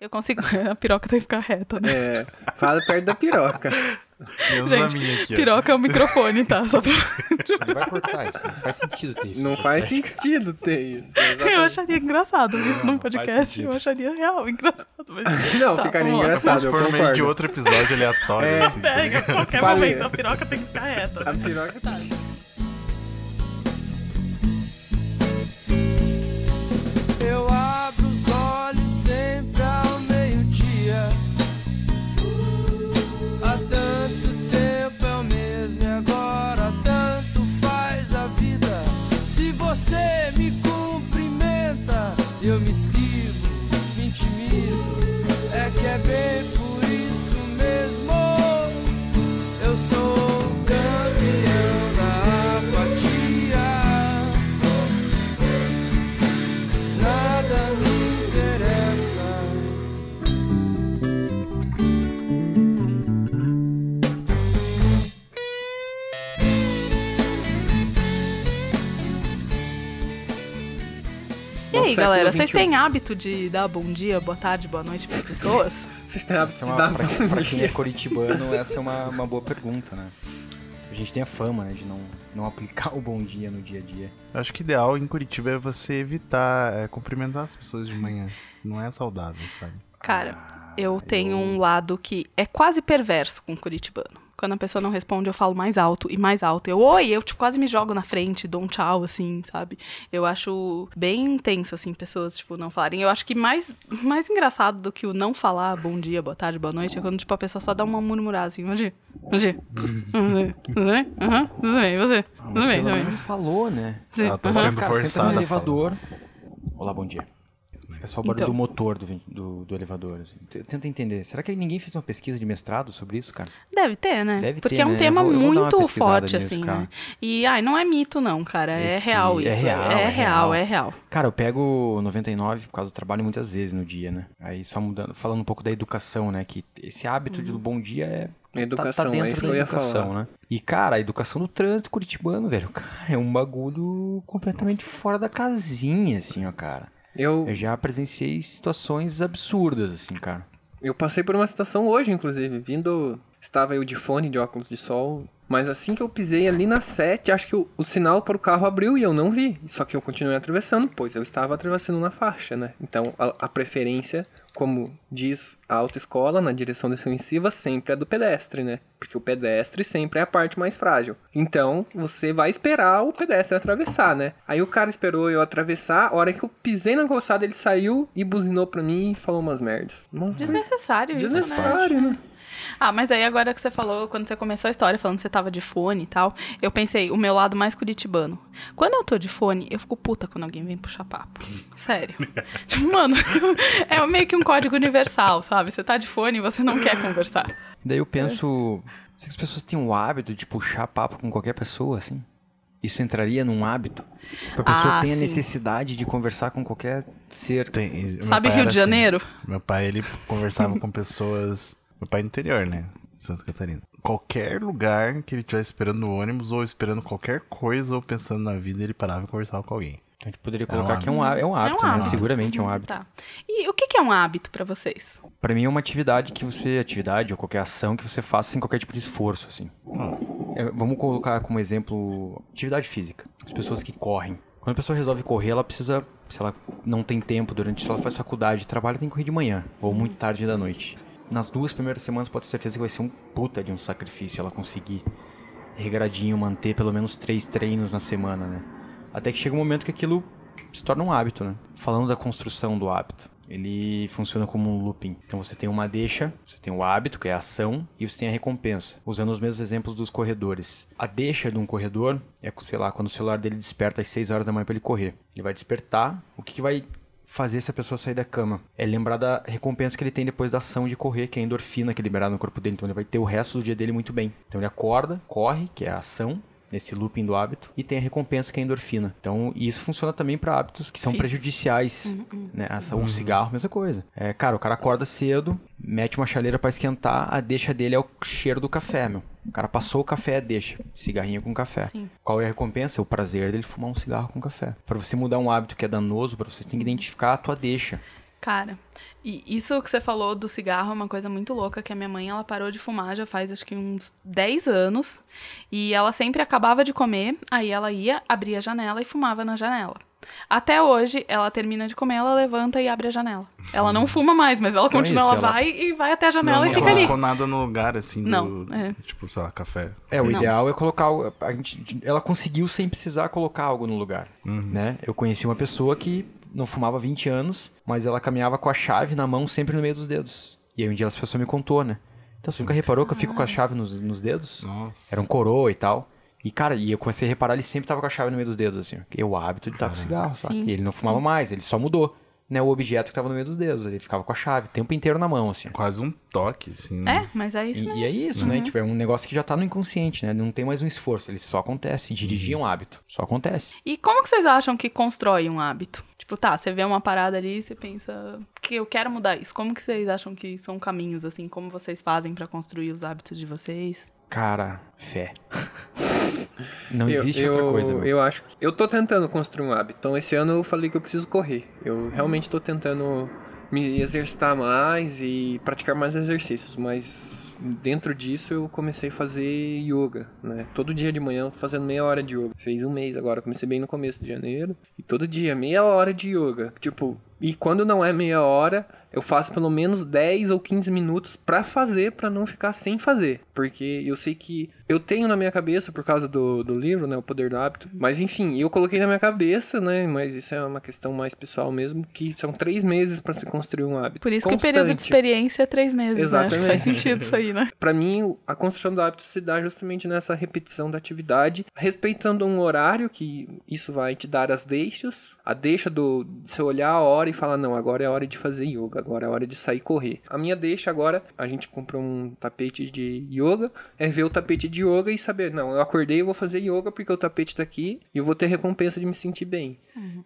Eu consigo. A piroca tem que ficar reta, né? É, fala perto da piroca. Menos Gente, aqui. Piroca é o microfone, tá? Só pra... Você não vai cortar isso. Não faz sentido ter isso. Não faz sentido ter isso. Eu acharia engraçado isso Não, num podcast. Eu acharia real engraçado. Mas... Não, Tá, ficaria engraçado, Se eu for no meio de concordo. outro episódio aleatório, É. assim. tá Pega, qualquer Falei. momento a piroca tem que ficar reta. A piroca tá. Aí, galera, vocês 21. têm hábito de dar bom dia, boa tarde, boa noite pras pessoas? Vocês têm hábito Essa de é dar pra, bom pra quem é dia. coritibano, essa é uma, uma boa pergunta, né? A gente tem a fama, né, de não, não aplicar o bom dia no dia a dia. Eu acho que o ideal em Curitiba é você evitar é, cumprimentar as pessoas de manhã. Não é saudável, sabe? Cara, Ah, eu tenho um lado que é quase perverso com o curitibano. Quando a pessoa não responde, eu falo mais alto e mais alto. Eu, oi, eu tipo, quase me jogo na frente, dou um tchau, assim, sabe? Eu acho bem intenso, assim, pessoas, tipo, não falarem. Eu acho que mais, mais engraçado do que o não falar bom dia, boa tarde, boa noite, é quando, tipo, a pessoa só dá uma murmurada, assim, bom dia, bom dia, tudo bem? Aham, tudo bem, e você? Ah, Tudo mas bem, pelo tudo menos bem. falou, né? Sim, Ela tá. Mas, sendo senta forçada. no elevador. Olá, bom dia. Fica só o barulho Então. do motor do, do, do elevador. Assim. Tenta entender. Será que ninguém fez uma pesquisa de mestrado sobre isso, cara? Deve ter, né? Deve Porque ter, é um né? tema Eu vou- eu muito forte, nisso, assim, cara. né? E, ai, não é mito, não, cara. É Esse- real é isso. real, é, é real, real. é real. Cara, eu pego 99 por causa do trabalho muitas vezes no dia, né? Aí só mudando, falando um pouco da educação, né? Que esse hábito Uhum. do bom dia é. tá- Educação, tá, é dentro isso que da eu ia educação, falar. né? E, cara, a educação do trânsito curitibano, velho, cara, é um bagulho completamente fora da casinha, assim, ó, cara. Eu, Eu já presenciei situações absurdas, assim, cara. eu passei por uma situação hoje, inclusive, vindo. Estava eu de fone, de óculos de sol. Mas assim que eu pisei ali na 7, acho que o, o sinal para o carro abriu e eu não vi. Só que eu continuei atravessando, pois eu estava atravessando na faixa, né? Então a, a preferência, como diz a autoescola, na direção defensiva, sempre é do pedestre, né? Porque o pedestre sempre é a parte mais frágil. Então você vai esperar o pedestre atravessar, né? Aí o cara esperou eu atravessar, a hora que eu pisei na calçada, ele saiu e buzinou pra mim e falou umas merdas. Uma coisa Desnecessário isso, né? Desnecessário, né? Ah, mas aí agora que você falou, quando você começou a história falando que você tava de fone e tal, eu pensei, o meu lado mais curitibano. Quando eu tô de fone, eu fico puta quando alguém vem puxar papo. Sério. tipo, mano, é meio que um código universal, sabe? Você tá de fone e você não quer conversar. Daí eu penso. Será que as pessoas têm o hábito de puxar papo com qualquer pessoa, assim? Isso entraria num hábito? Pra pessoa Ah, ter a sim. necessidade de conversar com qualquer ser. Tem- Sabe Rio de assim. Janeiro? Meu pai, ele conversava com pessoas. Meu pai é interior, né? Santa Catarina. Qualquer lugar que ele estivesse esperando o ônibus, ou esperando qualquer coisa, ou pensando na vida, ele parava e conversava com alguém. A gente poderia um colocar que é um, há- é um hábito, é um né? hábito. Seguramente é um hábito. Tá. E o que é um hábito pra vocês? Pra mim é uma atividade que você. Atividade ou qualquer ação que você faça sem qualquer tipo de esforço, assim. É, vamos colocar como exemplo atividade física. As pessoas que correm. Quando a pessoa resolve correr, ela precisa. Se ela não tem tempo durante. Se ela faz faculdade, trabalha, tem que correr de manhã. Ou muito tarde da noite. Nas duas primeiras semanas, pode ter certeza que vai ser um puta de um sacrifício ela conseguir regradinho manter pelo menos três treinos na semana, né? Até que chega um momento que aquilo se torna um hábito, né? Falando da construção do hábito, ele funciona como um looping. Então você tem uma deixa, você tem o hábito, que é a ação, e você tem a recompensa. Usando os mesmos exemplos dos corredores. A deixa de um corredor é, sei lá, quando o celular dele desperta às 6 horas da manhã para ele correr. Ele vai despertar, o que, que vai fazer essa pessoa sair da cama. É lembrar da recompensa que ele tem depois da ação de correr, que é a endorfina que é liberada no corpo dele. Então ele vai ter o resto do dia dele muito bem. Então ele acorda, corre, que é a ação, nesse looping do hábito, e tem a recompensa que é a endorfina. Então isso funciona também para hábitos que são Físicos. prejudiciais. né? Essa, um cigarro, mesma coisa. É, cara, o cara acorda cedo, mete uma chaleira para esquentar, a deixa dele é o cheiro do café, meu. O cara passou o café, deixa. Cigarrinho com café. Sim. Qual é a recompensa? O prazer dele fumar um cigarro com café. Para você mudar um hábito que é danoso, para você tem que identificar a tua deixa. Cara, e isso que você falou do cigarro é uma coisa muito louca, que a minha mãe, ela parou de fumar já faz acho que uns 10 anos, e ela sempre acabava de comer, aí ela ia, abria a janela e fumava na janela. Até hoje, ela termina de comer, ela levanta e abre a janela. Ela não fuma mais, mas ela Então é continua, isso, ela ela- vai e vai até a janela não, e não fica ali. colocou nada no lugar, assim, do, Não, é. tipo, sei lá, café. É, o Não. ideal é colocar. A gente, ela conseguiu sem precisar colocar algo no lugar. Né? Eu conheci uma pessoa que não fumava há 20 anos, mas ela caminhava com a chave na mão sempre no meio dos dedos. E aí um dia essa pessoa me contou, né? Então você nunca reparou que eu fico com a chave nos, nos dedos? Nossa. Era um coroa e tal. E, cara, e eu comecei a reparar, ele sempre tava com a chave no meio dos dedos, assim. E o hábito de estar com cigarro, sabe? Sim, E ele não fumava mais, ele só mudou, né? O objeto que tava no meio dos dedos. Ele ficava com a chave o tempo inteiro na mão, assim. Quase um toque, assim. né? É, mas é isso E, mesmo. e é isso, né? Tipo, é um negócio que já tá no inconsciente, né? Não tem mais um esforço, ele só acontece. Dirigir é um hábito, só acontece. E como que vocês acham que constrói um hábito? Tipo, tá, você vê uma parada ali e você pensa que eu quero mudar isso. Como que vocês acham que são caminhos, assim? Como vocês fazem pra construir os hábitos de vocês? Cara, fé. Não existe eu, outra coisa. meu. Eu acho que. Eu tô tentando construir um hábito. Então, esse ano eu falei que eu preciso correr. Eu realmente tô tentando me exercitar mais e praticar mais exercícios. Mas dentro disso eu comecei a fazer yoga, né? Todo dia de manhã fazendo meia hora de yoga. Fez um mês agora. Comecei bem no começo de janeiro. E todo dia, meia hora de yoga. Tipo, e quando não é meia hora, eu faço pelo menos 10 ou 15 minutos pra fazer, pra não ficar sem fazer. Porque eu sei que eu tenho na minha cabeça, por causa do, do livro, né, O Poder do Hábito. Mas enfim, eu coloquei na minha cabeça, né, mas isso é uma questão mais pessoal mesmo, que são três meses pra se construir um hábito. Por isso que o período de Constante. experiência é três meses, né? Acho que Exatamente. faz sentido isso aí, né? Pra mim, a construção do hábito se dá justamente nessa repetição da atividade, respeitando um horário, que isso vai te dar as deixas, a deixa do você olhar a hora e falar, não, agora é hora de fazer yoga, agora é hora de sair correr. A minha deixa agora, a gente comprou um tapete de yoga, é ver o tapete de yoga e saber, não, eu acordei, eu vou fazer yoga porque o tapete tá aqui e eu vou ter recompensa de me sentir bem.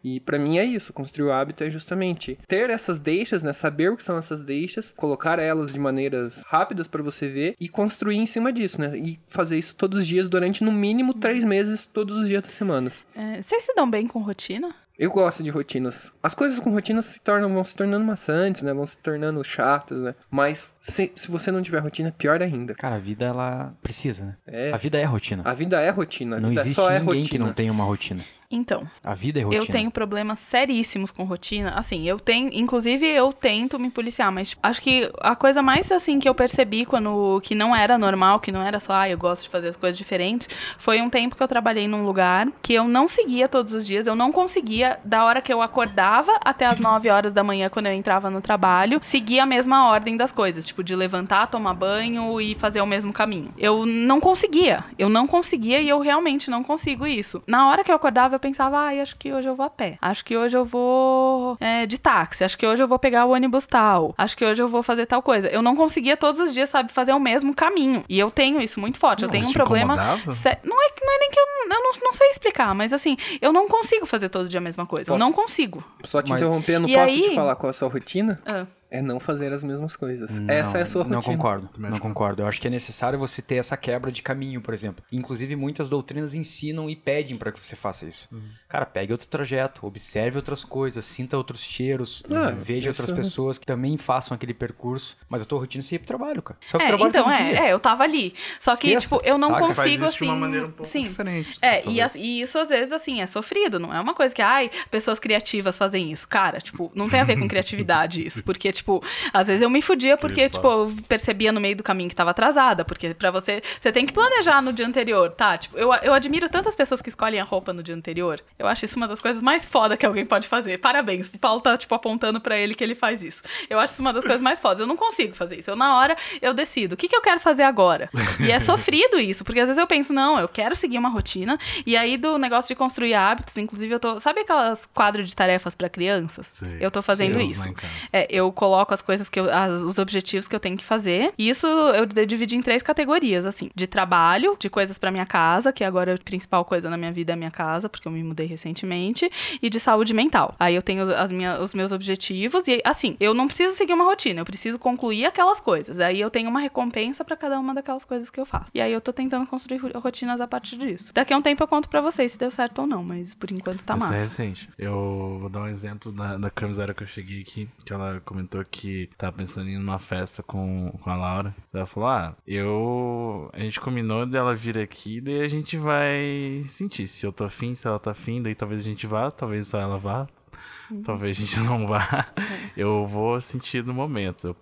E pra mim é isso, construir o hábito é justamente ter essas deixas, né, saber o que são essas deixas, colocar elas de maneiras rápidas pra você ver e construir em cima disso, né? E fazer isso todos os dias durante no mínimo três meses, todos os dias das semanas. É, vocês se dão bem com rotina? Eu gosto de rotinas. As coisas com rotinas se tornam, vão se tornando maçantes, né? Vão se tornando chatas, né? Mas se, se você não tiver rotina, pior ainda. Cara, a vida, ela precisa, né? É. A vida é rotina. A vida é rotina. A Não vida existe só é ninguém rotina. que não tenha uma rotina. Então, A vida é rotina. eu tenho problemas seríssimos com rotina. Assim, eu tenho. Inclusive, eu tento me policiar, mas tipo, acho que a coisa mais assim que eu percebi quando. que não era normal, que não era só, ah, eu gosto de fazer as coisas diferentes, foi um tempo que eu trabalhei num lugar que eu não seguia todos os dias, eu não conseguia, da hora que eu acordava até as 9 horas da manhã, quando eu entrava no trabalho, seguir a mesma ordem das coisas, tipo, de levantar, tomar banho e fazer o mesmo caminho. Eu não conseguia, eu não conseguia e eu realmente não consigo isso. Na hora que eu acordava, eu pensava, ai, acho que hoje eu vou a pé, acho que hoje eu vou é, de táxi, acho que hoje eu vou pegar o ônibus tal, acho que hoje eu vou fazer tal coisa. Eu não conseguia todos os dias, sabe, fazer o mesmo caminho. E eu tenho isso muito forte, eu Não, tenho um problema. Não é, não é nem que eu, eu não, não sei explicar, mas assim, eu não consigo fazer todo dia a mesma coisa. Eu Posso? não consigo. Só te Mas- interrompendo, E posso aí- te falar qual é a sua rotina? Ah. É não fazer as mesmas coisas. Não, Essa é a sua rotina. Não concordo. Não que concordo. Eu acho que é necessário você ter essa quebra de caminho, por exemplo. Inclusive, muitas doutrinas ensinam e pedem para que você faça isso. Uhum. Cara, pegue outro trajeto, observe outras coisas, sinta outros cheiros, Ah, veja isso- outras pessoas que também façam aquele percurso. Mas a tua rotina você ia pro trabalho, cara. Só pro É, trabalho então, todo é, dia. é, eu tava ali. Só que, Esqueça, tipo, eu não saca? Mas consigo, assim. uma maneira um pouco sim. diferente. É, e, as- e isso às vezes, assim, é sofrido, não é uma coisa que, ai, pessoas criativas fazem isso. Cara, tipo, não tem a ver com criatividade isso. Porque, tipo, às vezes eu me fudia porque, Tipo, tipo, eu percebia no meio do caminho que tava atrasada. Porque pra você, você tem que planejar no dia anterior, tá? Tipo, eu, eu admiro tantas pessoas que escolhem a roupa no dia anterior. Eu acho isso uma das coisas mais foda que alguém pode fazer. Parabéns. O Paulo tá, tipo, apontando pra ele que ele faz isso. Eu acho isso uma das coisas mais fodas. Eu não consigo fazer isso. Eu, na hora, eu decido. O que, que eu quero fazer agora? E é sofrido isso, porque às vezes eu penso, não, eu quero seguir uma rotina. E aí, do negócio de construir hábitos, inclusive, eu tô. Sabe aquelas quadros de tarefas pra crianças? Sei. Eu tô fazendo Sei, isso. É, eu coloco coloco as coisas que eu, as- os objetivos que eu tenho que fazer. E isso eu dividi em três categorias, assim, de trabalho, de coisas pra minha casa, que agora a principal coisa na minha vida é a minha casa, porque eu me mudei recentemente, e de saúde mental. Aí eu tenho as minha, os meus objetivos e assim, eu não preciso seguir uma rotina, eu preciso concluir aquelas coisas. Aí eu tenho uma recompensa pra cada uma daquelas coisas que eu faço. E aí eu tô tentando construir ro- rotinas a partir disso. Daqui a um tempo eu conto pra vocês se deu certo ou não, mas por enquanto tá Isso é massa. recente. Eu vou dar um exemplo da, da camiseta que eu cheguei aqui, que ela comentou que tava pensando em ir numa festa com, com a Laura. Ela falou, ah, eu... A gente combinou dela vir aqui, daí a gente vai sentir se eu tô afim, se ela tá afim, daí talvez a gente vá, talvez só ela vá. Talvez a gente não vá. Eu vou sentir no momento. Eu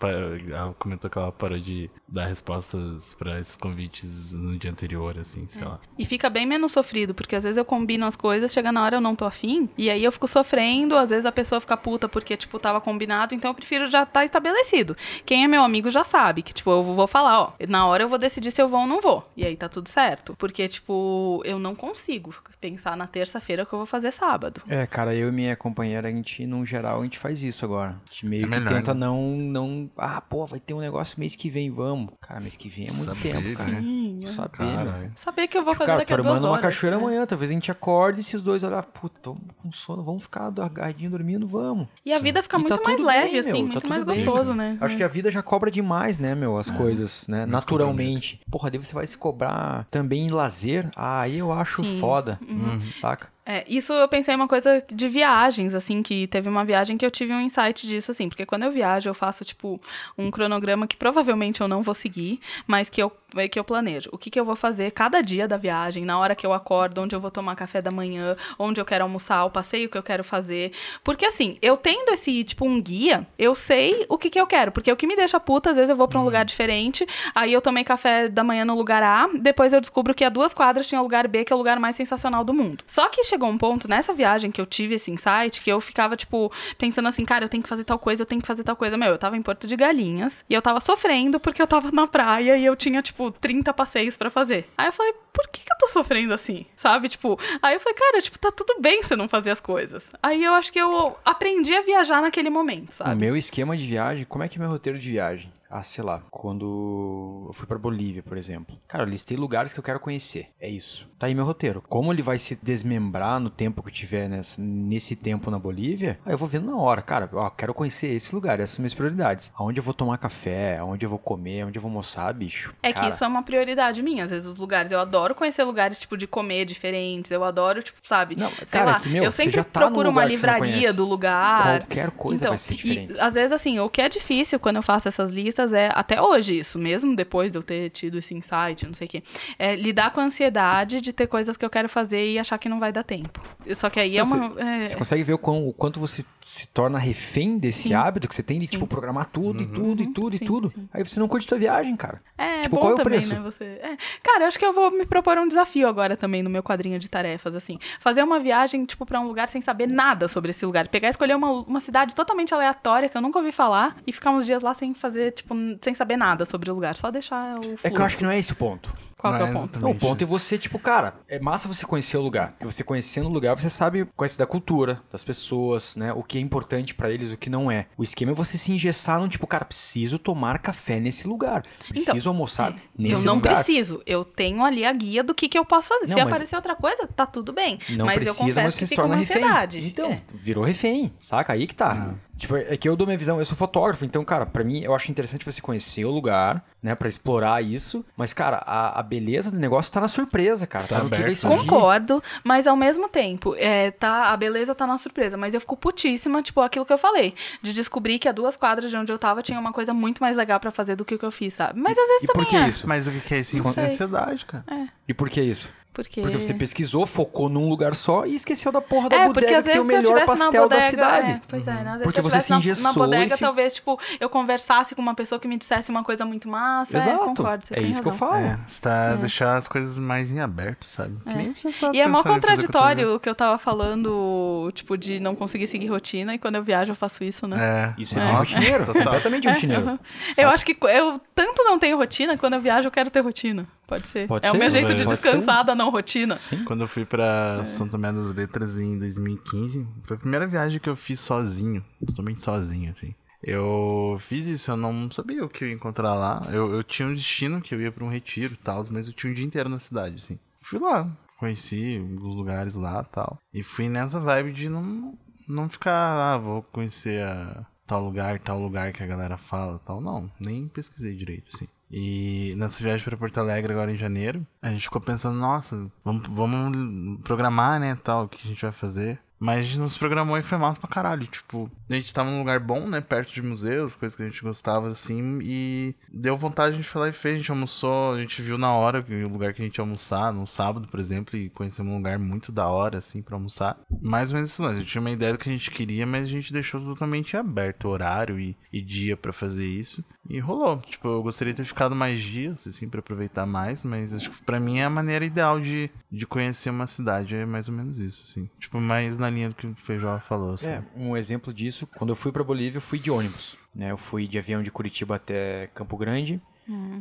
Ela comentou que ela parou de dar respostas pra esses convites no dia anterior, assim, sei lá. E fica bem menos sofrido, porque às vezes eu combino as coisas, chega na hora eu não tô afim, e aí eu fico sofrendo, às vezes a pessoa fica puta porque, tipo, tava combinado, então eu prefiro já estar estabelecido. Quem é meu amigo já sabe que, tipo, eu vou falar, ó, na hora eu vou decidir se eu vou ou não vou. E aí tá tudo certo. Porque, tipo, eu não consigo pensar na terça-feira que eu vou fazer sábado. É, cara, eu e minha companheira, a gente, no geral, a gente faz isso agora. A gente meio É que melhor, tenta né? não, não. Ah, pô, vai ter um negócio mês que vem, vamos. Cara, mês que vem é muito Saber, tempo, cara. Sim, é. Saber, Caralho. meu. Saber que eu vou fazer Cara, daqui a duas horas. cachoeira né? amanhã, talvez a gente acorde e se os dois olhar, puta, tô com sono, vamos ficar agarradinho dormindo, vamos. E a vida fica E tá muito mais tudo leve, bem, assim, tá muito tudo mais bem. gostoso, né? Acho que a vida já cobra demais, né, meu, as coisas, né, naturalmente. Porra, daí você vai se cobrar também em lazer, ah, aí eu acho Sim. foda, Uhum. saca? É, isso eu pensei uma coisa de viagens, assim, que teve uma viagem que eu tive um insight disso, assim, porque quando eu viajo eu faço, tipo, um cronograma que provavelmente eu não vou seguir, mas que eu, que eu planejo. O que, que eu vou fazer cada dia da viagem, na hora que eu acordo, onde eu vou tomar café da manhã, onde eu quero almoçar, o passeio que eu quero fazer. Porque, assim, eu tendo esse, tipo, um guia, eu sei o que, que eu quero, porque o que me deixa puta, às vezes eu vou pra um lugar diferente, aí eu tomei café da manhã no lugar A, depois eu descubro que a duas quadras tinha o lugar B, que é o lugar mais sensacional do mundo. Só que chegou um ponto nessa viagem que eu tive esse insight que eu ficava, tipo, pensando assim, cara, eu tenho que fazer tal coisa, eu tenho que fazer tal coisa. Meu, eu tava em Porto de Galinhas e eu tava sofrendo porque eu tava na praia e eu tinha, tipo, 30 passeios pra fazer. Aí eu falei, por que, que eu tô sofrendo assim? Sabe? Tipo, aí eu falei, cara, tipo, tá tudo bem você não fazer as coisas. Aí eu acho que eu aprendi a viajar naquele momento, O sabe? meu esquema de viagem, como é que é meu roteiro de viagem? Ah, sei lá, quando eu fui pra Bolívia, por exemplo. Cara, eu listei lugares que eu quero conhecer. É isso. Tá aí meu roteiro. Como ele vai se desmembrar no tempo que eu tiver nessa, nesse tempo na Bolívia, aí eu vou vendo na hora. Cara, ó, quero conhecer esse lugar, essas são minhas prioridades. Aonde eu vou tomar café, aonde eu vou comer, aonde eu vou almoçar, bicho. É que Cara, isso é uma prioridade minha, às vezes, os lugares. Eu adoro conhecer lugares, tipo, de comer diferentes. Eu adoro, tipo, sabe? Não, Sei cara, lá, que, meu, eu sempre tá procuro uma que livraria do lugar. Qualquer coisa então, vai ser diferente. E, às vezes, assim, o que é difícil quando eu faço essas listas é, até hoje isso, mesmo depois de eu ter tido esse insight, não sei o quê, é lidar com a ansiedade de ter coisas que eu quero fazer e achar que não vai dar tempo. Só que aí é Então, uma... é- Você consegue ver o, quão- o quanto você se torna refém desse Sim. hábito que você tem de, Sim. tipo, programar tudo e tudo e tudo Sim, e tudo. sim. Aí você não curte sua viagem, cara. É, Tipo, bom qual é o também, preço? né? Você... É. Cara, eu acho que eu vou me propor um desafio agora também no meu quadrinho de tarefas, assim. Fazer uma viagem, tipo, pra um lugar sem saber nada sobre esse lugar. Pegar e escolher uma, uma cidade totalmente aleatória que eu nunca ouvi falar e ficar uns dias lá sem fazer, tipo, n- sem saber nada sobre o lugar. Só deixar o fluxo. É que eu acho que não é esse o ponto. Qual que é o ponto? o ponto é você, tipo, cara, é massa você conhecer o lugar. E você conhecendo o lugar, você sabe, conhece da cultura, das pessoas, né? O que é importante pra eles, o que não é. O esquema é você se engessar num tipo, cara, preciso tomar café nesse lugar. Preciso Então, almoçar nesse Eu não lugar. preciso. Eu tenho ali a guia do que, que eu posso fazer. Não, Se mas- aparecer outra coisa, tá tudo bem. Não mas precisa, eu confesso mas que uma refém. ansiedade. Então, É. virou refém, saca? Aí que tá. Tipo, é que eu dou minha visão, eu sou fotógrafo, então, cara, pra mim, eu acho interessante você conhecer o lugar, né, pra explorar isso, mas, cara, a, a beleza do negócio tá na surpresa, cara, tá, Tá no que vai surgir. Concordo, mas ao mesmo tempo, é, tá, a beleza tá na surpresa, mas eu fico putíssima, tipo, aquilo que eu falei, de descobrir que a duas quadras de onde eu tava tinha uma coisa muito mais legal pra fazer do que o que eu fiz, sabe? Mas às vezes E por também que é. isso? Mas o que é isso? Ansiedade, cara. E por que isso? Porque... Porque você pesquisou, focou num lugar só e esqueceu da porra da É, porque bodega às que tem vezes o se eu melhor na pastel bodega, da cidade. É, pois é, né? Às vezes Porque se eu você se na, na engessou bodega, e fi- talvez, tipo, eu conversasse com uma pessoa que me dissesse uma coisa muito massa. Exato. É, concordo, é isso que eu razão. falo. É, você tá deixar as coisas mais em aberto, sabe? Você tá E é mó contraditório o que eu tava falando, tipo, de não conseguir seguir rotina, e quando eu viajo eu faço isso, né? É. Isso é, É. bem rotineiro, completamente É, rotineiro. aham. Eu acho que eu tanto não tenho rotina, quando eu viajo eu quero ter rotina. Pode ser. Pode é o ser, meu jeito de descansar da não rotina. Quando eu fui É. pra Santa Tomé das Letras em 2015, foi a primeira viagem que eu fiz sozinho, totalmente sozinho, assim. Eu fiz isso, eu não sabia o que eu ia encontrar lá. Eu, eu tinha um destino que eu ia pra um retiro e tal, mas eu tinha um dia inteiro na cidade, assim. Fui lá, conheci alguns lugares lá tal. E fui nessa vibe de não, não ficar, ah, vou conhecer a tal lugar, tal lugar que a galera fala tal. Não, nem pesquisei direito, assim. E nessa viagem para Porto Alegre agora em janeiro, a gente ficou pensando, nossa, vamos, vamos programar, né, tal, o que a gente vai fazer. Mas a gente não se programou e foi massa pra caralho. Tipo, a gente tava num lugar bom, né? Perto de museus, coisas que a gente gostava, assim. E deu vontade, a gente foi lá e fez. A gente almoçou, a gente viu na hora o lugar que a gente ia almoçar, no sábado, por exemplo. E conhecemos um lugar muito da hora, assim, pra almoçar. Mais ou menos isso, não. A gente tinha uma ideia do que a gente queria, mas a gente deixou totalmente aberto o horário e, e dia pra fazer isso. E rolou. Tipo, eu gostaria de ter ficado mais dias, assim, pra aproveitar mais. Mas acho que pra mim é a maneira ideal de, de conhecer uma cidade. É mais ou menos isso, assim. Tipo, mais na linha do que o Feijó falou, assim. É, um exemplo disso, quando eu fui pra Bolívia, eu fui de ônibus. Né? Eu fui de avião de Curitiba até Campo Grande.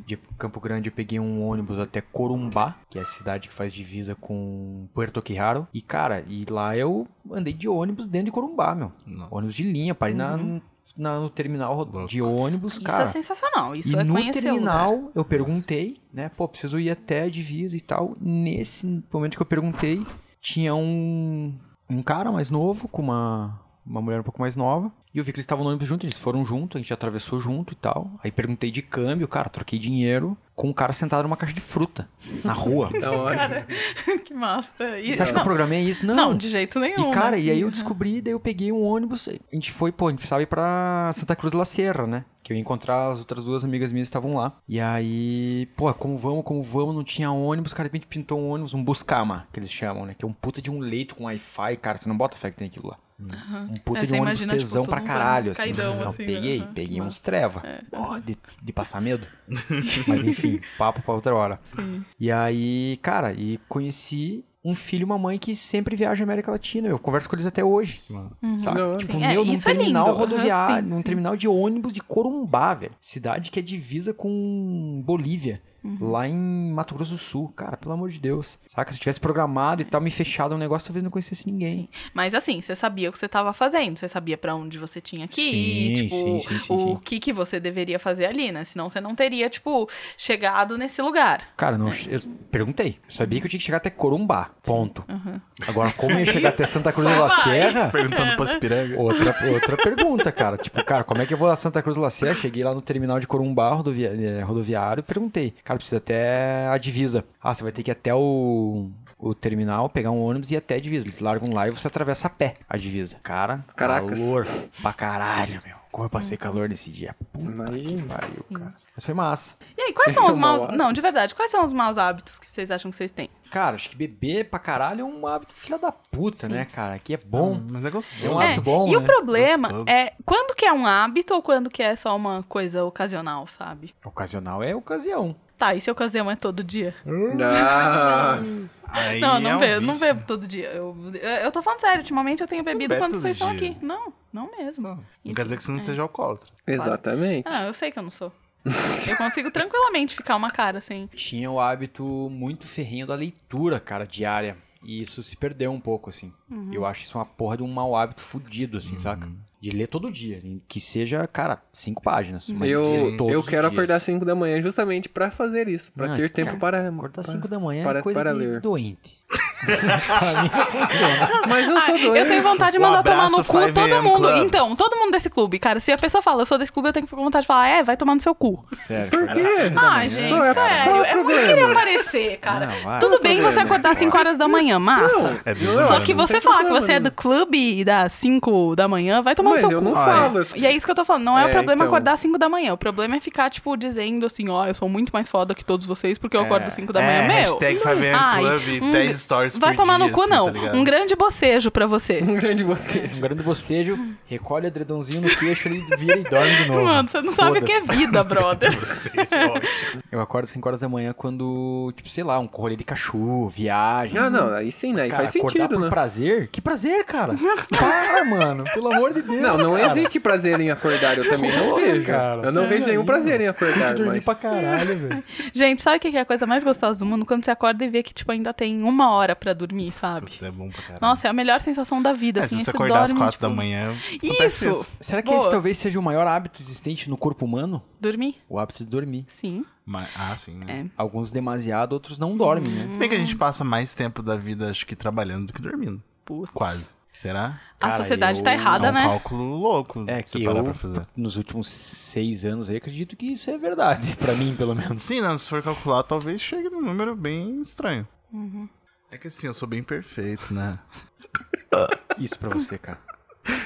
De Campo Grande eu peguei um ônibus até Corumbá, que é a cidade que faz divisa com Puerto Quijaro. E, cara, e lá eu andei de ônibus dentro de Corumbá, meu. Nossa. Ônibus de linha, parei na, na- no terminal de ônibus, Isso cara. é sensacional. Isso e é no o terminal eu perguntei, né? Pô, preciso ir até a divisa e tal. Nesse momento que eu perguntei, tinha um, um cara mais novo com uma, uma mulher um pouco mais nova. E eu vi que eles estavam no ônibus junto, eles foram junto, a gente atravessou junto e tal. Aí perguntei de câmbio, cara, troquei dinheiro com um cara sentado numa caixa de fruta na rua. Da hora. Cara, que massa. E, Você acha que não, eu programei isso? Não. não, de jeito nenhum. E, cara, né? e aí eu descobri, daí eu peguei um ônibus, a gente foi, pô, a gente precisava ir pra Santa Cruz de la Sierra, né? Que eu ia encontrar as outras duas amigas minhas que estavam lá. E aí, pô, como vamos, como vamos, não tinha ônibus, cara, de repente pintou um ônibus, um Buscama, que eles chamam, né? Que é um puta de um leito com Wi-Fi, cara, você não bota fé que tem aquilo lá. Um puta É, de um ônibus imagina, tipo, tesão todos pra caralho, assim. caidão, Não, assim, peguei, né? peguei uns treva. É. Ó, de, de passar medo. Mas enfim, papo pra outra hora. Sim. E aí, cara, e conheci um filho e uma mãe que sempre viaja à América Latina. Eu converso com eles até hoje. Saca? Da hora. Tipo, Sim, é, meu, num é terminal lindo. rodoviário, Aham, sim, num sim. terminal de ônibus de Corumbá, velho. Cidade que é divisa com Bolívia. Uhum. Lá em Mato Grosso do Sul. Cara, pelo amor de Deus. Saca? Se eu tivesse programado e tal, me fechado um negócio, talvez não conhecesse ninguém. Mas assim, você sabia o que você estava fazendo, você sabia pra onde você tinha que ir, Sim, tipo, sim, sim, sim, o sim. que que você deveria fazer ali, né? Senão você não teria, tipo, chegado nesse lugar. Cara, não, eu perguntei. Eu sabia que eu tinha que chegar até Corumbá. Ponto. Agora, como eu ia chegar até Santa Cruz de Só la vai. Serra? Perguntando pra Spiranga. Outra, outra pergunta, cara. Tipo, cara, como é que eu vou a Santa Cruz de la Serra? Cheguei lá no terminal de Corumbá, rodovia- eh, rodoviário, e perguntei. Cara, precisa até a divisa. Ah, você vai ter que ir até o, o terminal, pegar um ônibus e ir até a divisa. Eles largam lá e você atravessa a pé a divisa. Cara, Caracas. calor pra caralho, meu. Como eu passei calor nesse dia. Puta Imagina. que pariu, cara. Mas foi massa. E aí, quais são Esse é os um maus... Não, de verdade, quais são os maus hábitos que vocês acham que vocês têm? Cara, acho que beber pra caralho é um hábito filha da puta, né, cara? Aqui é bom. Mas é gostoso. É um hábito bom, e o né? problema Gostoso. é quando que é um hábito ou quando que é só uma coisa ocasional, sabe? Ocasional é ocasião. Tá, e se a ocasião é todo dia? Ah, Aí não, é não um bebo, não bebo todo dia. Eu, eu, tô falando sério, ultimamente eu tenho bebido bebe quando vocês estão dia. aqui. Não, não mesmo. Não quer dizer que você não É. seja alcoólatra. exatamente. Ah, eu sei que eu não sou. Eu consigo tranquilamente ficar uma cara assim. tinha o hábito muito ferrinho da leitura, cara, diária. E isso se perdeu um pouco, assim. Uhum. Eu acho isso uma porra de um mau hábito fudido, assim, saca? De ler todo dia. Que seja, cara, cinco páginas. Mas Eu, eu quero acordar às 5 da manhã justamente pra fazer isso, pra Não, ter tempo cara, para Acordar para- 5 da manhã para, é coisa para ler. doente pra mim funciona. Mas eu sou ah, doido. Eu tenho vontade de mandar um tomar no cu todo mundo. Club. Então, todo mundo desse clube, cara. Se a pessoa fala, eu sou desse clube, eu tenho vontade de falar, é, vai tomar no seu cu. Sério. Por quê? Ah, ah gente, não, é, sério. É, eu querer aparecer, cara. Não, vai, Tudo bem você acordar às 5 horas da manhã, massa. É bizarro, Só que você falar que você é do clube das 5 da manhã, vai tomar Mas no seu eu cu. Não falo. E é isso que eu tô falando. Não é, é o problema então... acordar às 5 da manhã. O problema é ficar, tipo, dizendo assim, ó, eu sou muito mais foda que todos vocês porque eu acordo às é. 5 da manhã. É, mesmo. Hashtag Fabian Club, hum, 10 stories Vai tomar dia, no cu, assim, não. Tá um grande bocejo pra você. Um grande bocejo. Um grande bocejo, recolhe o edredomzinho no queixo, ele vira e dorme de novo. Mano, você não sabe o que é vida, brother. eu acordo 5 horas da manhã quando, tipo, sei lá, um corrolê de cachorro, viagem. não não, aí sim, né? Aí cara, faz sentido, né? prazer? Que prazer, cara? Para, mano. Pelo amor de Deus, Não, não cara. existe prazer em acordar. Eu também não vejo. Cara, eu não vejo nenhum prazer em acordar. Eu dormi mas... pra caralho, velho. Gente, sabe o que é a coisa mais gostosa do mundo? Quando você acorda e vê que, tipo, ainda tem uma hora pra dormir, sabe? Puta, é bom pra caralho. Nossa, é a melhor sensação da vida, É, assim. se você acordar às dorme, quatro da tipo, manhã. acontece Isso! Será que Boa. esse talvez seja o maior hábito existente no corpo humano? Dormir? O hábito de dormir. Sim. Mas- ah, sim, né? É. Alguns demasiado, outros não dormem, né? Se bem que a gente passa mais tempo da vida, acho que trabalhando do que dormindo. Putz. Quase. Será? A Cara, sociedade eu- tá É errada, um né? cálculo louco. É que eu, pra fazer. nos últimos seis anos aí, acredito que isso é verdade. Pra mim, pelo menos. Sim, não, se for calcular, talvez chegue num número bem estranho. Uhum. É que assim, eu sou bem perfeito, né? Isso pra você, cara.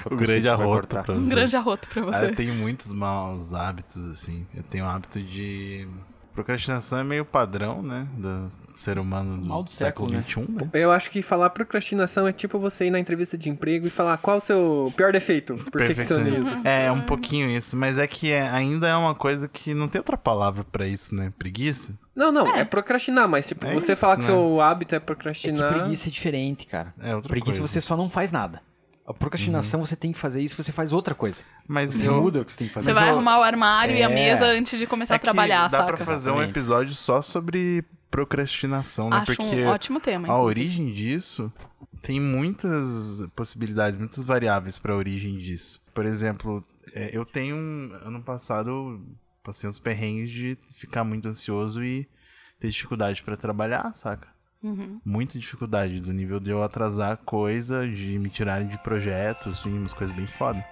O grande arroto pra Um você. grande arroto pra Ah, você. eu tenho muitos maus hábitos, assim. Eu tenho o hábito de. Procrastinação é meio padrão, né? Do ser humano do, Mal do século século, né? XXI, né? Eu acho que falar procrastinação é tipo você ir na entrevista de emprego e falar qual o seu pior defeito? Perfeccionismo. É, é um pouquinho isso. Mas é que é- ainda é uma coisa que não tem outra palavra pra isso, né? Preguiça? Não, não, é. procrastinar, mas tipo, É você isso, falar que né? seu hábito é É que procrastinar. preguiça é diferente, cara. É outra preguiça coisa. você só não faz nada. A procrastinação você tem que fazer isso, você faz outra coisa. Mas Você eu. muda o que você tem que fazer. Você Mas vai eu- arrumar o armário e a É. mesa antes de começar É a trabalhar, que dá saca? pra fazer um Exatamente. episódio só sobre procrastinação, né? Acho Porque um ótimo tema, a inclusive. origem disso tem muitas possibilidades, muitas variáveis pra origem disso. Por exemplo, é, eu tenho um, ano passado passei uns perrengues de ficar muito ansioso e ter dificuldade pra trabalhar, saca? Uhum. Muita dificuldade, do nível de eu atrasar coisa, de me tirarem de projetos, assim, umas coisas bem foda.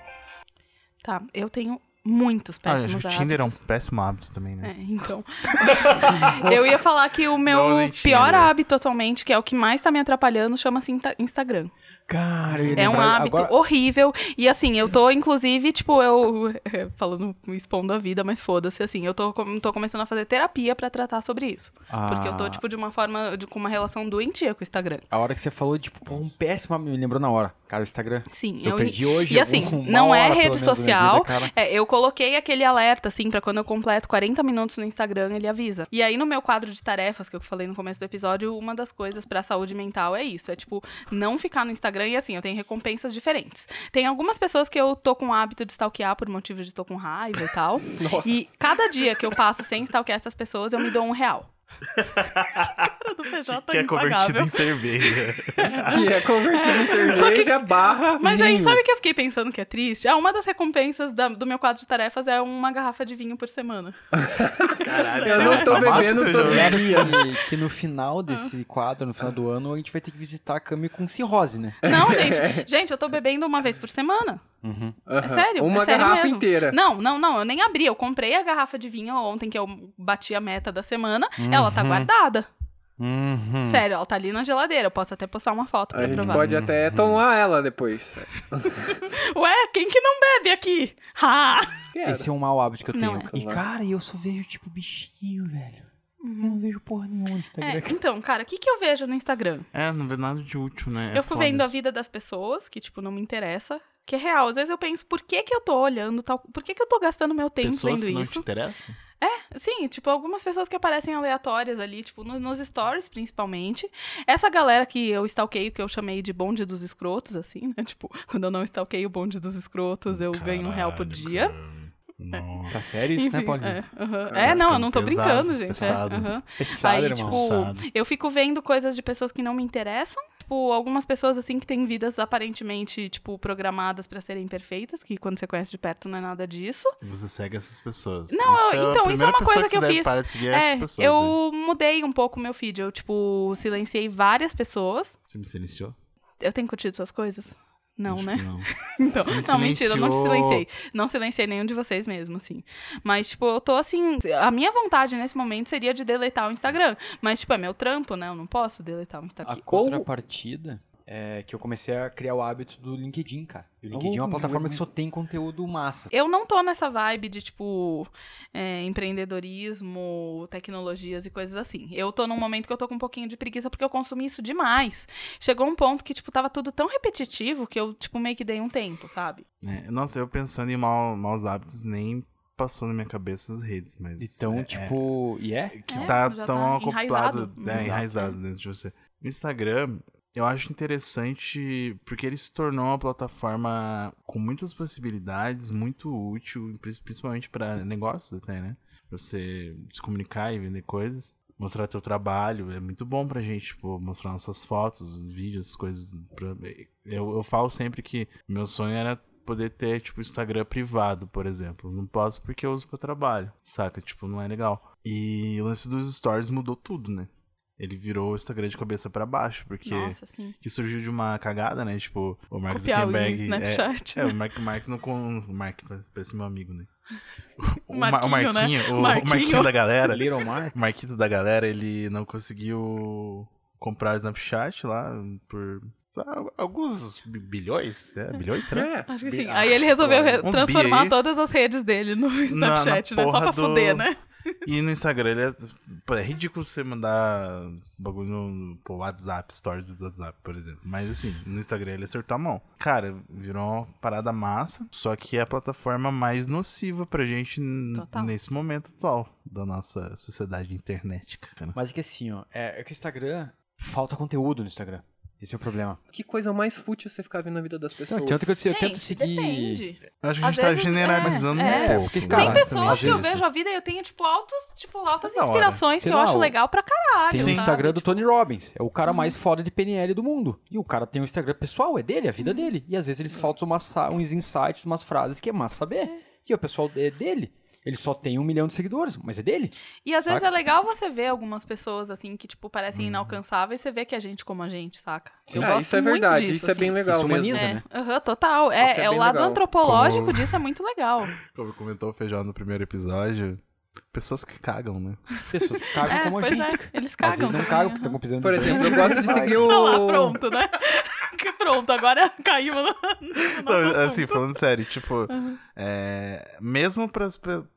Tá, eu tenho muitos Ah, acho péssimos que o Tinder é um hábitos. péssimo hábito também, né? É, então. eu ia falar que o meu pior Tinder. hábito atualmente, que é o que mais tá me atrapalhando, chama-se Instagram. Cara, eu É um hábito agora- horrível. E assim, eu tô, inclusive, tipo, eu. Falando, expondo a vida, mas foda-se, assim. Eu tô, tô começando a fazer terapia pra tratar sobre isso. Porque eu tô, Ah. tipo, de uma forma, de, com uma relação doentia com o Instagram. A hora que você falou, tipo, pô, um péssimo hábito, me lembrou na hora. Cara, o Instagram. Sim, Eu perdi hoje E assim, não é rede social. vida. É, eu coloquei aquele alerta, assim, pra quando eu completo 40 minutos no Instagram, ele avisa. E aí, no meu quadro de tarefas, que eu falei no começo do episódio, uma das coisas pra saúde mental é isso. É, tipo, não ficar no Instagram e, assim, eu tenho recompensas diferentes. Tem algumas pessoas que eu tô com o hábito de stalkear por motivo de tô com raiva e tal. Nossa. E cada dia que eu passo sem stalkear essas pessoas, eu me dou um real. Cara do PJ Que é convertido impagável. em cerveja. Que é convertido em cerveja barra Mas aí, vinho. sabe o que eu fiquei pensando que é triste? Ah, uma das recompensas da- do meu quadro de tarefas é uma garrafa de vinho por semana. Caralho. Eu não tô massa bebendo todo dia. que, que no final desse quadro, no final do ano, a gente vai ter que visitar a Cami com cirrose, né? Não, gente. Gente, eu tô bebendo uma vez por semana. Uhum. É sério. Uma é sério garrafa mesmo. inteira. Não, não, não. Eu nem abri. Eu comprei a garrafa de vinho ontem, que eu bati a meta da semana. Ela tá guardada. Uhum. Sério, ela tá ali na geladeira. Eu posso até postar uma foto A pra gente provar. pode até tomar ela depois. Ué, quem que não bebe aqui? Ha! Esse é um mau hábito que eu tenho. é. E, cara, eu só vejo, tipo, bichinho, velho. Eu não vejo porra nenhuma no Instagram. É, então, cara, o que, que eu vejo no Instagram? É, não vê nada de útil, né? É eu fui foda vendo a isso. vida das pessoas, que, tipo, não me interessa. Que é real. Às vezes eu penso, por que que eu tô olhando tal... Por que que eu tô gastando meu tempo Pessoas vendo que não isso? te interessam? Sim, tipo, algumas pessoas que aparecem aleatórias ali, tipo, no- nos stories, principalmente. Essa galera que eu stalkeio, que eu chamei de bonde dos escrotos, assim, né? Tipo, quando eu não stalkeio o bonde dos escrotos, eu ganho um real por Caralho, dia. cara. Nossa. Tá sério isso, né, Enfim, Paulinho? é. Cara, é, não, eu não tô pesado, brincando, gente. é, pesado. aham. Fechado, Aí, irmão. tipo, Pesado. eu fico vendo coisas de pessoas que não me interessam. Tipo, algumas pessoas, assim, que têm vidas aparentemente, tipo, programadas pra serem perfeitas, que quando você conhece de perto não é nada disso. Você segue essas pessoas. Não, Isso eu- a então, isso é uma coisa que você eu fiz. parar de seguir É, essas pessoas. né? eu mudei um pouco o meu feed. Eu, tipo, silenciei várias pessoas. Você me silenciou? Eu tenho curtido suas coisas? Não, Acho né? não. Então, não, mentira, eu não silenciei. Não silenciei nenhum de vocês mesmo, assim. Mas, tipo, eu tô assim. A minha vontade nesse momento seria de deletar o Instagram. Mas, tipo, é meu trampo, né? Eu não posso deletar o A Instagram. contrapartida é que eu comecei a criar o hábito do LinkedIn, cara. E o LinkedIn é uma Oh, plataforma que só tem conteúdo massa. Eu não tô nessa vibe de, tipo, é, empreendedorismo, tecnologias e coisas assim. Eu tô num momento que eu tô com um pouquinho de preguiça porque eu consumi isso demais. Chegou um ponto que, tipo, tava tudo tão repetitivo que eu, tipo, meio que dei um tempo, sabe? É, nossa, eu pensando em mau, maus hábitos, nem passou na minha cabeça as redes, mas. Então, é, tipo, e é? que É, tá já tão tá acoplado, enraizado. né, enraizado dentro de você. O Instagram, eu acho interessante porque ele se tornou uma plataforma com muitas possibilidades, muito útil, pri- principalmente para negócios até, né? Pra você se comunicar e vender coisas. Mostrar teu trabalho, é muito bom pra gente, tipo, mostrar nossas fotos, vídeos, coisas. pra- Eu, eu falo sempre que meu sonho era poder ter, tipo, Instagram privado, por exemplo. Não posso porque eu uso pro trabalho, saca? Tipo, não é legal. E o lance dos stories mudou tudo, né? Ele virou o Instagram de cabeça pra baixo, porque Nossa, sim. que surgiu de uma cagada, né? Tipo, o Mark Copiar o Zuckerberg. Snapchat. É, é, o Mark, Mark não com. O Mark parece meu amigo, né? O, O Ma- o Marquinho, né? Marquinho, o, o Marquinho. Marquinho da galera. Little Mark. O Marquito da galera, ele não conseguiu comprar o Snapchat lá por alguns bi- bilhões. É, bilhões, será? É, Acho que sim. ah, Aí ele resolveu transformar todas as redes dele no Snapchat, né? Só pra do- fuder, né? E no Instagram, ele é, pô, é ridículo você mandar bagulho no WhatsApp, stories do WhatsApp, por exemplo. Mas assim, no Instagram ele acertou a mão. Cara, virou uma parada massa, só que é a plataforma mais nociva pra gente Total. nesse momento atual da nossa sociedade internetica. né? Mas é que assim, ó, é, é que o Instagram falta conteúdo no Instagram. Esse é o problema. Que coisa mais fútil você ficar vendo a vida das pessoas. Não, tanto que eu, eu tento Gente, seguir. depende. Eu acho que a Às gente tá vezes, generalizando é, um é. pouco. Porque, né? cara, Tem pessoas às que eu vejo a vida e eu tenho, tipo, altos, tipo, altas hora. inspirações que eu lá, acho o- legal pra caralho. Tem o? Instagram do Tony Robbins. É o cara mais foda de PNL do mundo. E o cara tem o Instagram pessoal, é dele, é a vida dele. E às vezes eles faltam umas, uns insights, umas frases que é massa saber. E o pessoal é dele. Ele só tem um milhão de seguidores, mas é dele. E às vezes Saca? é legal você ver algumas pessoas, assim, que, tipo, Uhum. parecem inalcançáveis, você vê que é gente como a gente, saca? Eu Ah, gosto isso é muito verdade, disso, isso é assim. bem legal Isso humaniza, mesmo. né? É, aham, total. É, é é o lado legal. antropológico Como- disso é muito legal. Como comentou o Feijão no primeiro episódio, pessoas que cagam, né? Pessoas que cagam É, como a gente. é, eles Às cagam. vezes não cagam porque estão pisando Por exemplo, eu gosto de seguir o. Ah lá, pronto, né? Que pronto, agora caímos no, Não, assim, assunto. falando sério, tipo, é, mesmo pra,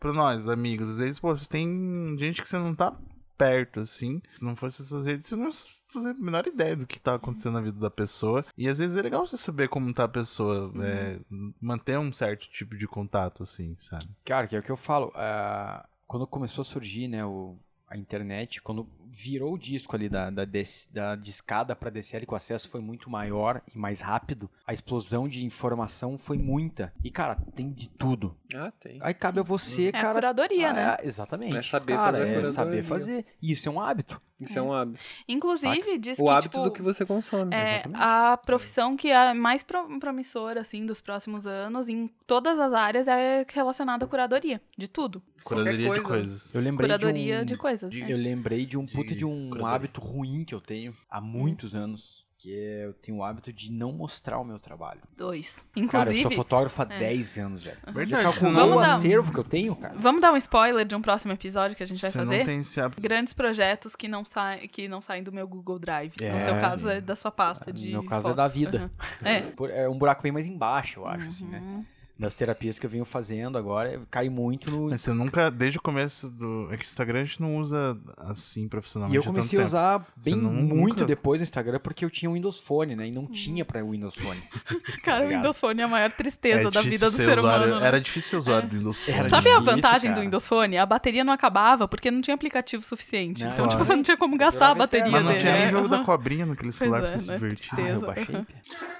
pra nós, amigos, às vezes, pô, você tem gente que você não tá perto, assim. Se não fosse essas redes, você não ia fazer a menor ideia do que tá acontecendo na vida da pessoa. E às vezes é legal você saber como tá a pessoa, é, manter um certo tipo de contato, assim, sabe? Cara, que é o que eu falo. ah, quando começou a surgir, né, o, a internet, quando virou o disco ali da, da, des- da discada para DCL, que o acesso foi muito maior e mais rápido, a explosão de informação foi muita. E, cara, tem de tudo. Ah, tem. Aí cabe a você, É a cara. curadoria, ah, né? é, exatamente. É saber cara, fazer a é curadoria. saber fazer. E isso é um hábito. Isso é um hábito. Inclusive, diz O que, hábito tipo, do que você consome. É Exatamente. a profissão que é mais pro- promissora, assim, dos próximos anos, em todas as áreas, é relacionada à curadoria, de tudo. Curadoria de coisa. coisas. Eu lembrei Curadoria de, um, de coisas. né? Eu lembrei de um De puta de um curadoria. hábito ruim que eu tenho há muitos anos. Que é, eu tenho o hábito de não mostrar o meu trabalho. Dois. Cara, eu Inclusive, sou fotógrafo há é. 10 anos, velho. Verdade, Já calculou Vamos o dar- acervo que eu tenho, cara? vamos dar um spoiler de um próximo episódio que a gente vai Você fazer? não tem esse hábito. Grandes projetos que não, saem, que não saem do meu Google Drive. É, no seu caso, sim. é da sua pasta No de meu caso, é fotos. da vida. Aham. É. É um buraco bem mais embaixo, eu acho, assim, né? Uhum. Das terapias que eu venho fazendo agora, cai muito no... Mas você nunca, desde o começo do. É que o Instagram a gente não usa assim E profissionalmente. eu há tanto comecei a tempo. usar Você bem não- muito nunca- depois do Instagram, porque eu tinha o Windows Phone, né? E não tinha pra Windows Phone. Cara, o ligado? Windows Phone é a maior tristeza É da vida do ser ser usuário- humano. né? Era difícil ser usuário do Windows Phone. Era Sabe a difícil, vantagem cara. do Windows Phone? A bateria não acabava porque não tinha aplicativo suficiente. Não, então, tipo, claro. você não tinha como gastar a bateria. Mas não dele. tinha nem É, jogo da aham. cobrinha naquele celular Pois pra é, você se né? divertir. Ah, eu baixei.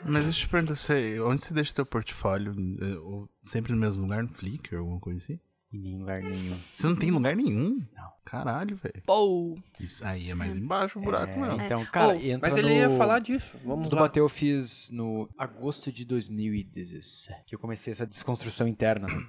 Mas deixa eu te perguntar, você, onde você deixa teu portfólio? Ou sempre no mesmo lugar, no Flickr, alguma coisa assim? Em lugar nenhum. Você não tem lugar nenhum? Não. Caralho, velho. Pô, Isso aí é mais embaixo o buraco, É, não. então, cara, Oh, entra Mas ele ia no- falar disso. Vamos Tudo lá. bateu eu fiz no agosto de 2017. Que eu comecei essa desconstrução interna, né?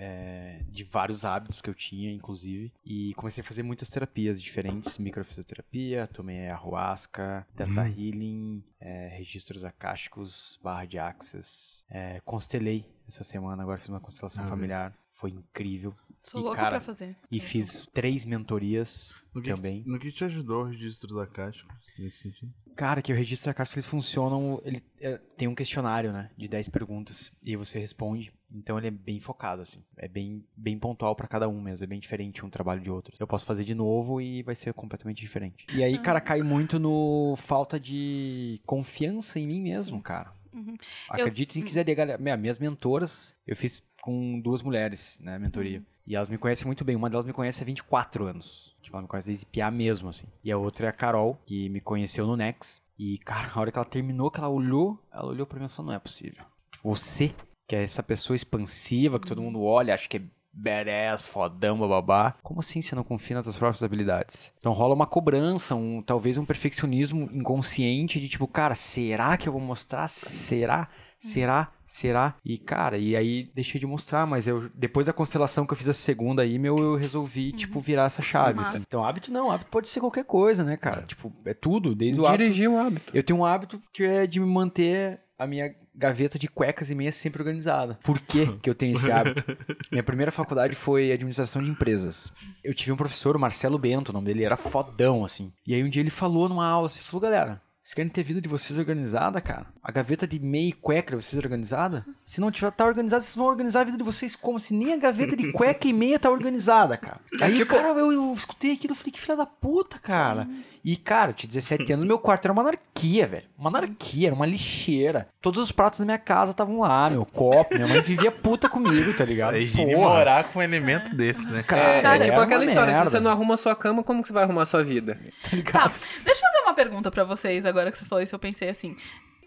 É, de vários hábitos que eu tinha, inclusive. E comecei a fazer muitas terapias diferentes. Microfisioterapia, tomei ayahuasca, Theta Healing, é, registros acásticos, barra de axis. É, constelei essa semana, agora fiz uma constelação vi. familiar. Foi incrível. sou E, louca cara, pra fazer. E fiz três mentorias No que, também. no que te ajudou o registro da caixa? Nesse sentido? Cara, que o registro da caixa eles funcionam. Ele é, tem um questionário, né? De 10 perguntas. E você responde. Então ele é bem focado, assim. É bem, bem pontual pra cada um mesmo. É bem diferente um trabalho de outro. Eu posso fazer de novo e vai ser completamente diferente. E aí, cara, cai muito no falta de confiança em mim mesmo, cara. Uhum. Acredite se quiser, galera. Minha- Minhas mentoras, eu fiz com duas mulheres, né? Mentoria. E elas me conhecem muito bem. Uma delas me conhece há 24 anos. Tipo, ela me conhece desde piá mesmo, assim. E a outra é a Carol, que me conheceu no Nex. E, cara, na hora que ela terminou, que ela olhou, ela olhou pra mim e falou, não é possível. Você, que é essa pessoa expansiva, que todo mundo olha, acha que é badass, fodão, bababá. Como assim você não confia nas suas próprias habilidades? Então rola uma cobrança, um, talvez um perfeccionismo inconsciente de tipo, cara, será que eu vou mostrar? Será? Será? Será? E, cara, e aí deixei de mostrar, mas eu depois da constelação que eu fiz a segunda aí, meu, eu resolvi, tipo, virar essa chave. Sabe? Então, hábito não, hábito pode ser qualquer coisa, né, cara? Tipo, é tudo, desde o hábito. Dirigir um hábito. Eu tenho um hábito que é de me manter a minha gaveta de cuecas e meias sempre organizada. Por que que eu tenho esse hábito? Minha primeira faculdade foi administração de empresas. Eu tive um professor, o Marcelo Bento, o nome dele era fodão, assim. E aí um dia ele falou numa aula, assim, falou, galera, vocês querem ter a vida de vocês organizada, cara? A gaveta de meia e cueca de vocês organizada? Se não tiver, tá organizada, vocês vão organizar a vida de vocês como? Se nem a gaveta de cueca e meia tá organizada, cara. Aí, tipo- cara, eu, eu escutei aquilo e falei, que filha da puta, cara. E, cara, eu tinha 17 anos, meu quarto era uma anarquia, velho. Uma anarquia, era uma lixeira. Todos os pratos da minha casa estavam lá, meu copo. Minha mãe vivia puta comigo, tá ligado? É Porra. morar com um elemento desse, né? Cara, É, Cara, é tipo aquela história, merda, se você não arruma a sua cama, como que você vai arrumar a sua vida? tá ligado? Tá, deixa eu fazer uma pergunta pra vocês agora que você falou isso, eu pensei assim.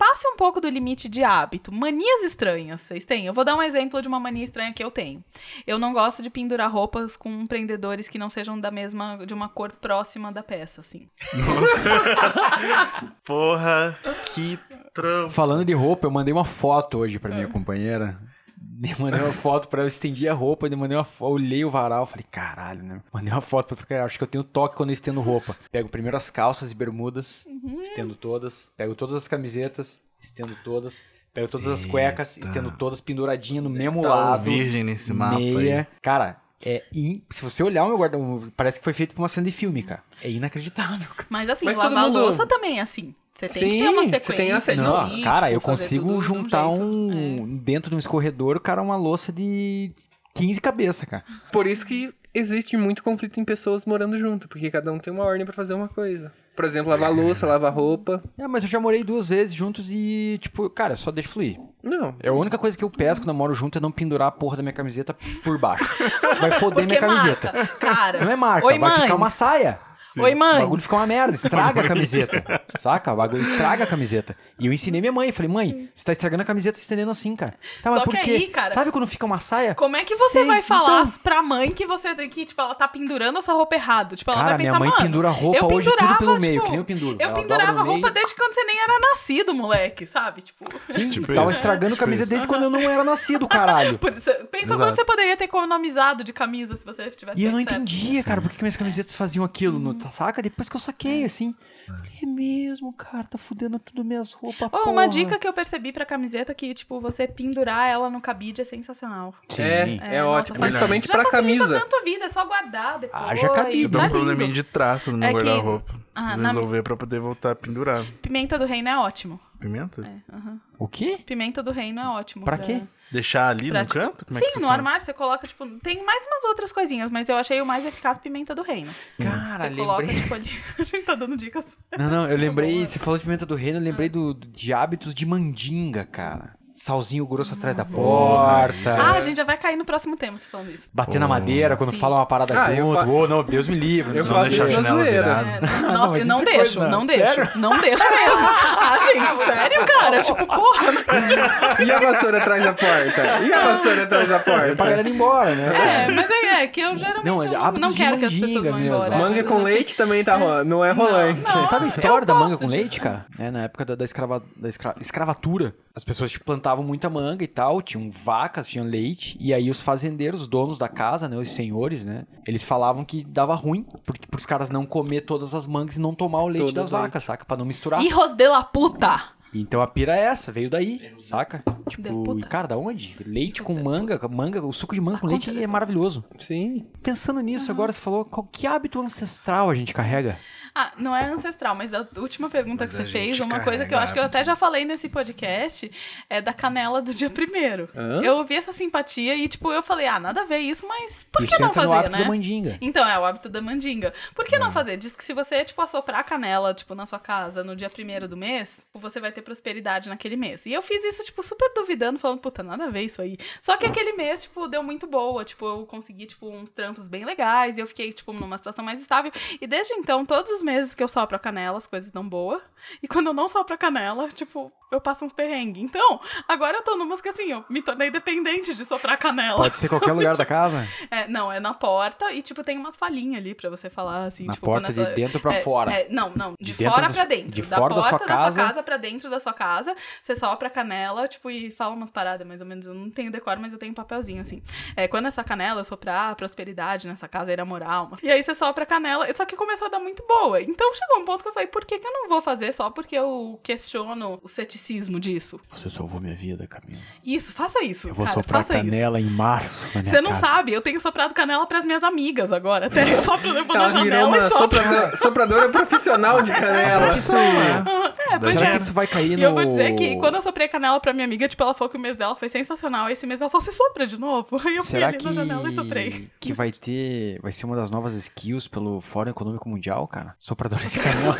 Passe um pouco do limite de hábito. Manias estranhas, vocês têm? Eu vou dar um exemplo de uma mania estranha que eu tenho. Eu não gosto de pendurar roupas com prendedores que não sejam da mesma, de uma cor próxima da peça, assim. Porra, que trampo. Falando de roupa, eu mandei uma foto hoje pra minha companheira. Mandei uma foto pra ela, eu estendi a roupa, eu mandei uma foto, olhei o varal, falei, caralho, né? Mandei uma foto pra ela, acho que eu tenho toque quando eu estendo roupa. Pego primeiro as calças e bermudas, estendo todas, pego todas as camisetas, estendo todas, pego todas as cuecas, estendo todas penduradinhas no mesmo Tá lado. virgem nesse mapa meia. aí. Cara, é in- se você olhar o meu guarda parece que foi feito pra uma cena de filme, cara. É inacreditável, cara. Mas assim, Mas lavar mundo- louça também é assim. Você tem que Sim, ter uma você sequência. tem a sequência. Não, ritmo, cara, eu fazer consigo tudo de juntar jeito. um. Dentro de um escorredor, cara, uma louça de 15 cabeças, cara. Por isso que existe muito conflito em pessoas morando junto, porque cada um tem uma ordem pra fazer uma coisa. Por exemplo, lavar louça, lavar roupa. É, mas eu já morei duas vezes juntos e, tipo, cara, só deixa fluir. Não. É a única coisa que eu peço quando eu moro junto é não pendurar a porra da minha camiseta por baixo. Vai foder Porque minha camiseta. marca, cara. Não é marca, Oi, vai mãe. ficar uma saia. Oi, O mãe. bagulho fica uma merda, estraga a camiseta. Saca? O bagulho estraga a camiseta. E eu ensinei minha mãe, falei, mãe, você tá estragando a camiseta estendendo assim, cara. Tá, mas Só por que quê? aí, cara, Sabe quando fica uma saia? Como é que você Sei, vai falar então. pra mãe que você tem que, tipo, ela tá pendurando a sua roupa errado? Tipo, ela Cara, vai minha pensar, mãe mano, pendura roupa eu hoje tudo pelo meio, tipo, que nem eu penduro. Eu Ela pendurava meio. roupa desde quando você nem era nascido, moleque, sabe? Tipo, Sim, Tipo tava isso. estragando Tipo camisa isso. desde quando eu não era nascido, caralho. isso- pensa Exato. quanto você poderia ter economizado de camisa se você tivesse E eu não entendia, cara, por que que minhas camisetas faziam aquilo, no, saca? Depois que eu saquei, assim. Falei, é mesmo, cara, tá fudendo tudo minhas roupas, Oh, porra. uma dica que eu percebi pra camiseta que, tipo, você pendurar ela no cabide é sensacional. Sim. É, é, nossa, ótimo. faz- Principalmente Já pra camisa. tanto a vida, é só guardar depois. Haja cabide. Eu tô tá um probleminha lindo. de traço no meu É que- guarda-roupa. Ah, Preciso na- resolver pra poder voltar a pendurar. Pimenta do reino é ótimo. Pimenta? É. O quê? Pimenta do reino é ótimo. Pra quê? Deixar ali Pra no ti- canto? Como é Sim, que no armário você coloca, tipo, tem mais umas outras coisinhas, mas eu achei o mais eficaz pimenta do reino. Cara, você coloca, lembrei. tipo, ali. A gente tá dando dicas. Não, não, eu lembrei, boa. você falou de pimenta do reino, eu lembrei do- de hábitos de mandinga, cara. Salzinho grosso atrás da porta. Ah, a gente já vai cair no próximo tema você falando isso. Bater na madeira quando Sim. fala uma parada Ah, junto. fa- Ô, não, Deus me livre. Eu não deixar isso a janela virada. É, não, nossa, não, isso é deixo, não não, deixo. sério? Não deixo mesmo. Ah, gente, sério, cara? Tipo, porra. E a vassoura atrás da porta? E a vassoura atrás da Pra porta? galera ir embora, né? É, mas é, é que eu geralmente Não, eu não, não quero que as pessoas vão mesmo. embora. Manga com assim, leite também tá ro- não é rolante. não. Sabe a história da manga com leite, cara? É, na época da, escrava, da escra- escravatura, as pessoas tipo, plantavam muita manga e tal, tinham vacas, tinham leite, e aí os fazendeiros, os donos da casa, né, os senhores, né, eles falavam que dava ruim, porque pros caras não comer todas as mangas e não tomar o leite Todo das leite. vacas, saca? Pra não misturar. Hijos de la puta. Então a pira é essa, veio daí, saca? Tipo, e cara, da onde? Leite com manga, manga, o suco de manga com leite é maravilhoso. Sim. Pensando nisso, agora você falou, qual, que hábito ancestral a gente carrega? Ah, não é ancestral, mas da última pergunta Mas que a você fez, uma coisa que eu carrega acho que eu até já falei nesse podcast, é da canela do dia primeiro. Hã? Eu ouvi essa simpatia e, tipo, eu falei, ah, nada a ver isso, mas por Isso que não entra no fazer, hábito né? da mandinga. Então, é o hábito da mandinga. Por que É. não fazer? Diz que se você, tipo, assoprar a canela, tipo, na sua casa no dia primeiro do mês, você vai ter prosperidade naquele mês. E eu fiz isso, tipo, super duvidando, falando, puta, nada a ver isso aí. Só que aquele mês, tipo, deu muito boa. Tipo, eu consegui, tipo, uns trampos bem legais. E eu fiquei, tipo, numa situação mais estável. E desde então, todos meses que eu sopro a canela, as coisas dão boa. E quando eu não sopro a canela, tipo, eu passo uns perrengues. Então, agora eu tô numas que assim, eu me tornei dependente de soprar canela. Pode ser qualquer lugar da casa? É, não, é na porta e, tipo, tem umas falhinhas ali pra você falar, assim, Na tipo... porta quando de essa- dentro pra é, fora. é, não, não, de, De fora pra dentro. de da fora da porta sua da casa. sua casa pra dentro da sua casa, você sopra a canela, tipo, e fala umas paradas, mais ou menos. Eu não tenho decor, mas eu tenho um papelzinho, assim. É, quando essa canela eu soprar, prosperidade nessa casa era moral. mas- E aí você sopra a canela, só que começou a dar muito boa. Então chegou um ponto que eu falei, por que, que eu não vou fazer só porque eu questiono o ceticismo disso? Você salvou minha vida, Camila. Isso, faça isso. Eu vou cara, soprar faça isso. canela em março na minha Você não casa. sabe, eu tenho soprado canela pras minhas amigas agora. Até eu sopro na janela uma e sopro. sopradora, sopradora profissional de canela. Isso é. É, pois Será é. que isso vai cair no... E eu vou dizer que quando eu soprei canela pra minha amiga, tipo, ela falou que o mês dela foi sensacional. Esse mês ela falou, você sopra de novo? Aí eu fui Será ali que... na janela e soprei. que vai ter... Vai ser uma das novas skills pelo Fórum Econômico Mundial, cara? Sopradora de canela.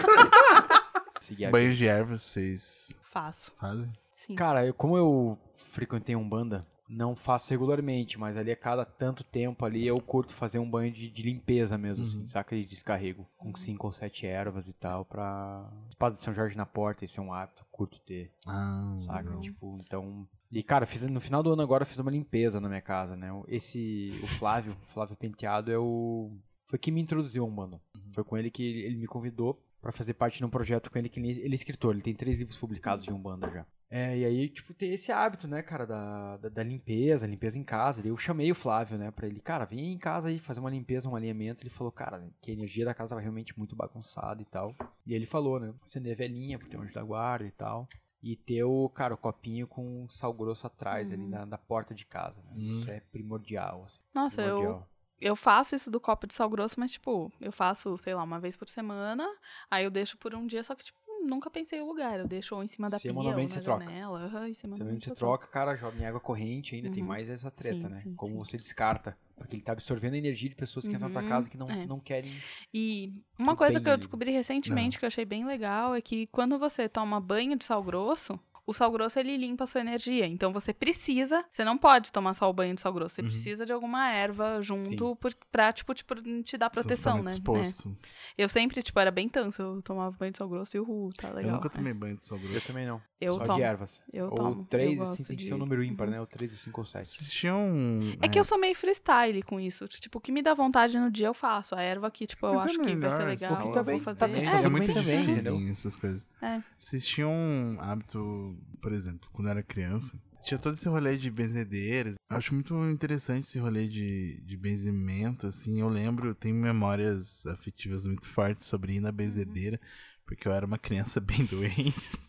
Seguir a Banho de ervas vocês Faço, fazem? sim. Cara, eu, como eu frequentei um banda, não faço regularmente, mas ali a cada tanto tempo ali eu curto fazer um banho de, de limpeza mesmo, assim, saca? De descarrego. Com cinco ou sete ervas e tal, pra. Espada de São Jorge na porta, esse é um hábito, curto ter, Ah, saca? Tipo, então. E, cara, fiz, no final do ano agora eu fiz uma limpeza na minha casa, né? Esse. O Flávio, o Flávio Penteado, é o. Foi quem me introduziu a Umbanda. Foi com ele que ele, me convidou pra fazer parte de um projeto com ele, que ele, ele é escritor, ele tem três livros publicados de Umbanda já. É, e aí, tipo, ter esse hábito, né, cara, da, da, da limpeza, limpeza em casa. Eu chamei o Flávio, né, pra ele, cara, vem em casa aí fazer uma limpeza, um alinhamento. Ele falou, cara, que a energia da casa tava realmente muito bagunçada e tal. E ele falou, né, acender a velhinha, porque tem um anjo da guarda e tal. E ter o, cara, o copinho com sal grosso atrás ali na, na porta de casa, né? Isso é primordial, assim. Nossa, primordial. eu faço isso do copo de sal grosso, mas, tipo, eu faço, sei lá, uma vez por semana. Aí eu deixo por um dia, só que, tipo, nunca pensei o lugar. Eu deixo ou em cima da pia ou na Semanalmente troca. janela. Aham, e Você, semanalmente você eu troca, cara, joga em água corrente, ainda tem Uhum. mais essa treta, Sim, né? sim, Como sim. você descarta. Porque ele tá absorvendo a energia de pessoas que entram na tua Uhum, casa que não, é. não querem. E uma coisa que eu descobri recentemente que eu achei bem legal é que quando você toma banho de sal grosso, o sal grosso ele limpa a sua energia. Então você precisa, você não pode tomar só o banho de sal grosso, você Uhum. precisa de alguma erva junto por, pra, tipo, tipo, te dar proteção, né? tá exposto. É. Eu sempre, tipo, era bem tanso, eu tomava banho de sal grosso e o ru, tá legal. Eu nunca é. tomei banho de sal grosso. Eu também não. Eu Só tomo. de ervas. Eu ou tomo. três, eu assim, tem que ser um número ímpar, né? Ou três, ou cinco ou sete. Assistiam. um, É que eu sou meio freestyle com isso. Tipo, o que me dá vontade no dia eu faço. A erva que, tipo, eu Mas é acho que vai ser legal, eu também- vou fazer. também- É, É, tudo muito difícil entendeu? essas coisas. É. Vocês tinham um hábito, por exemplo, quando eu era criança, tinha todo esse rolê de benzedeiras. Acho muito interessante esse rolê de, de benzimento, assim. Eu lembro, eu tenho memórias afetivas muito fortes sobre ir na benzedeira, porque eu era uma criança bem doente.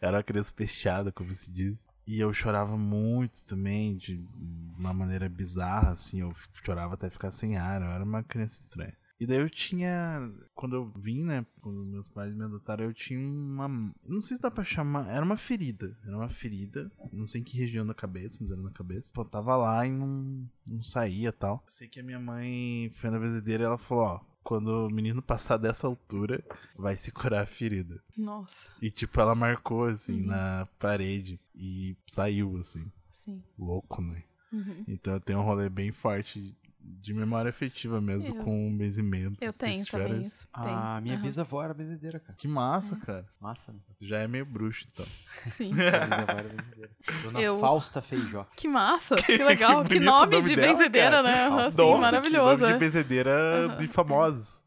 era uma criança fechada, como se diz. E eu chorava muito também, de uma maneira bizarra, assim. Eu chorava até ficar sem ar, eu era uma criança estranha. E daí eu tinha. Quando eu vim, né? Quando meus pais me adotaram, eu tinha uma. Não sei se dá pra chamar. Era uma ferida. Era uma ferida. Não sei em que região da cabeça, mas era na cabeça. Eu tava lá e não, não saía tal. Sei que a minha mãe foi na benzedeira e ela falou: Ó, quando o menino passar dessa altura, vai se curar a ferida. Nossa, E tipo, ela marcou assim Uhum. na parede e saiu assim. sim. Louco, né? Uhum. Então eu tenho um rolê bem forte de memória afetiva mesmo Eu- com benzimento. Eu tenho também isso? isso. Tenho. A minha Aham. bisavó era benzedeira, cara. Que massa, cara. Massa? Você já é meio bruxo, então. Sim. Minha bisavó era benzedeira. Dona Eu- Fausta Feijó. Que massa, que legal. que, bonito nome, o nome de dela, benzedeira, cara. né? Nossa, Assim, Nossa, maravilhoso. Que nome é. de benzedeira Aham. de famosos.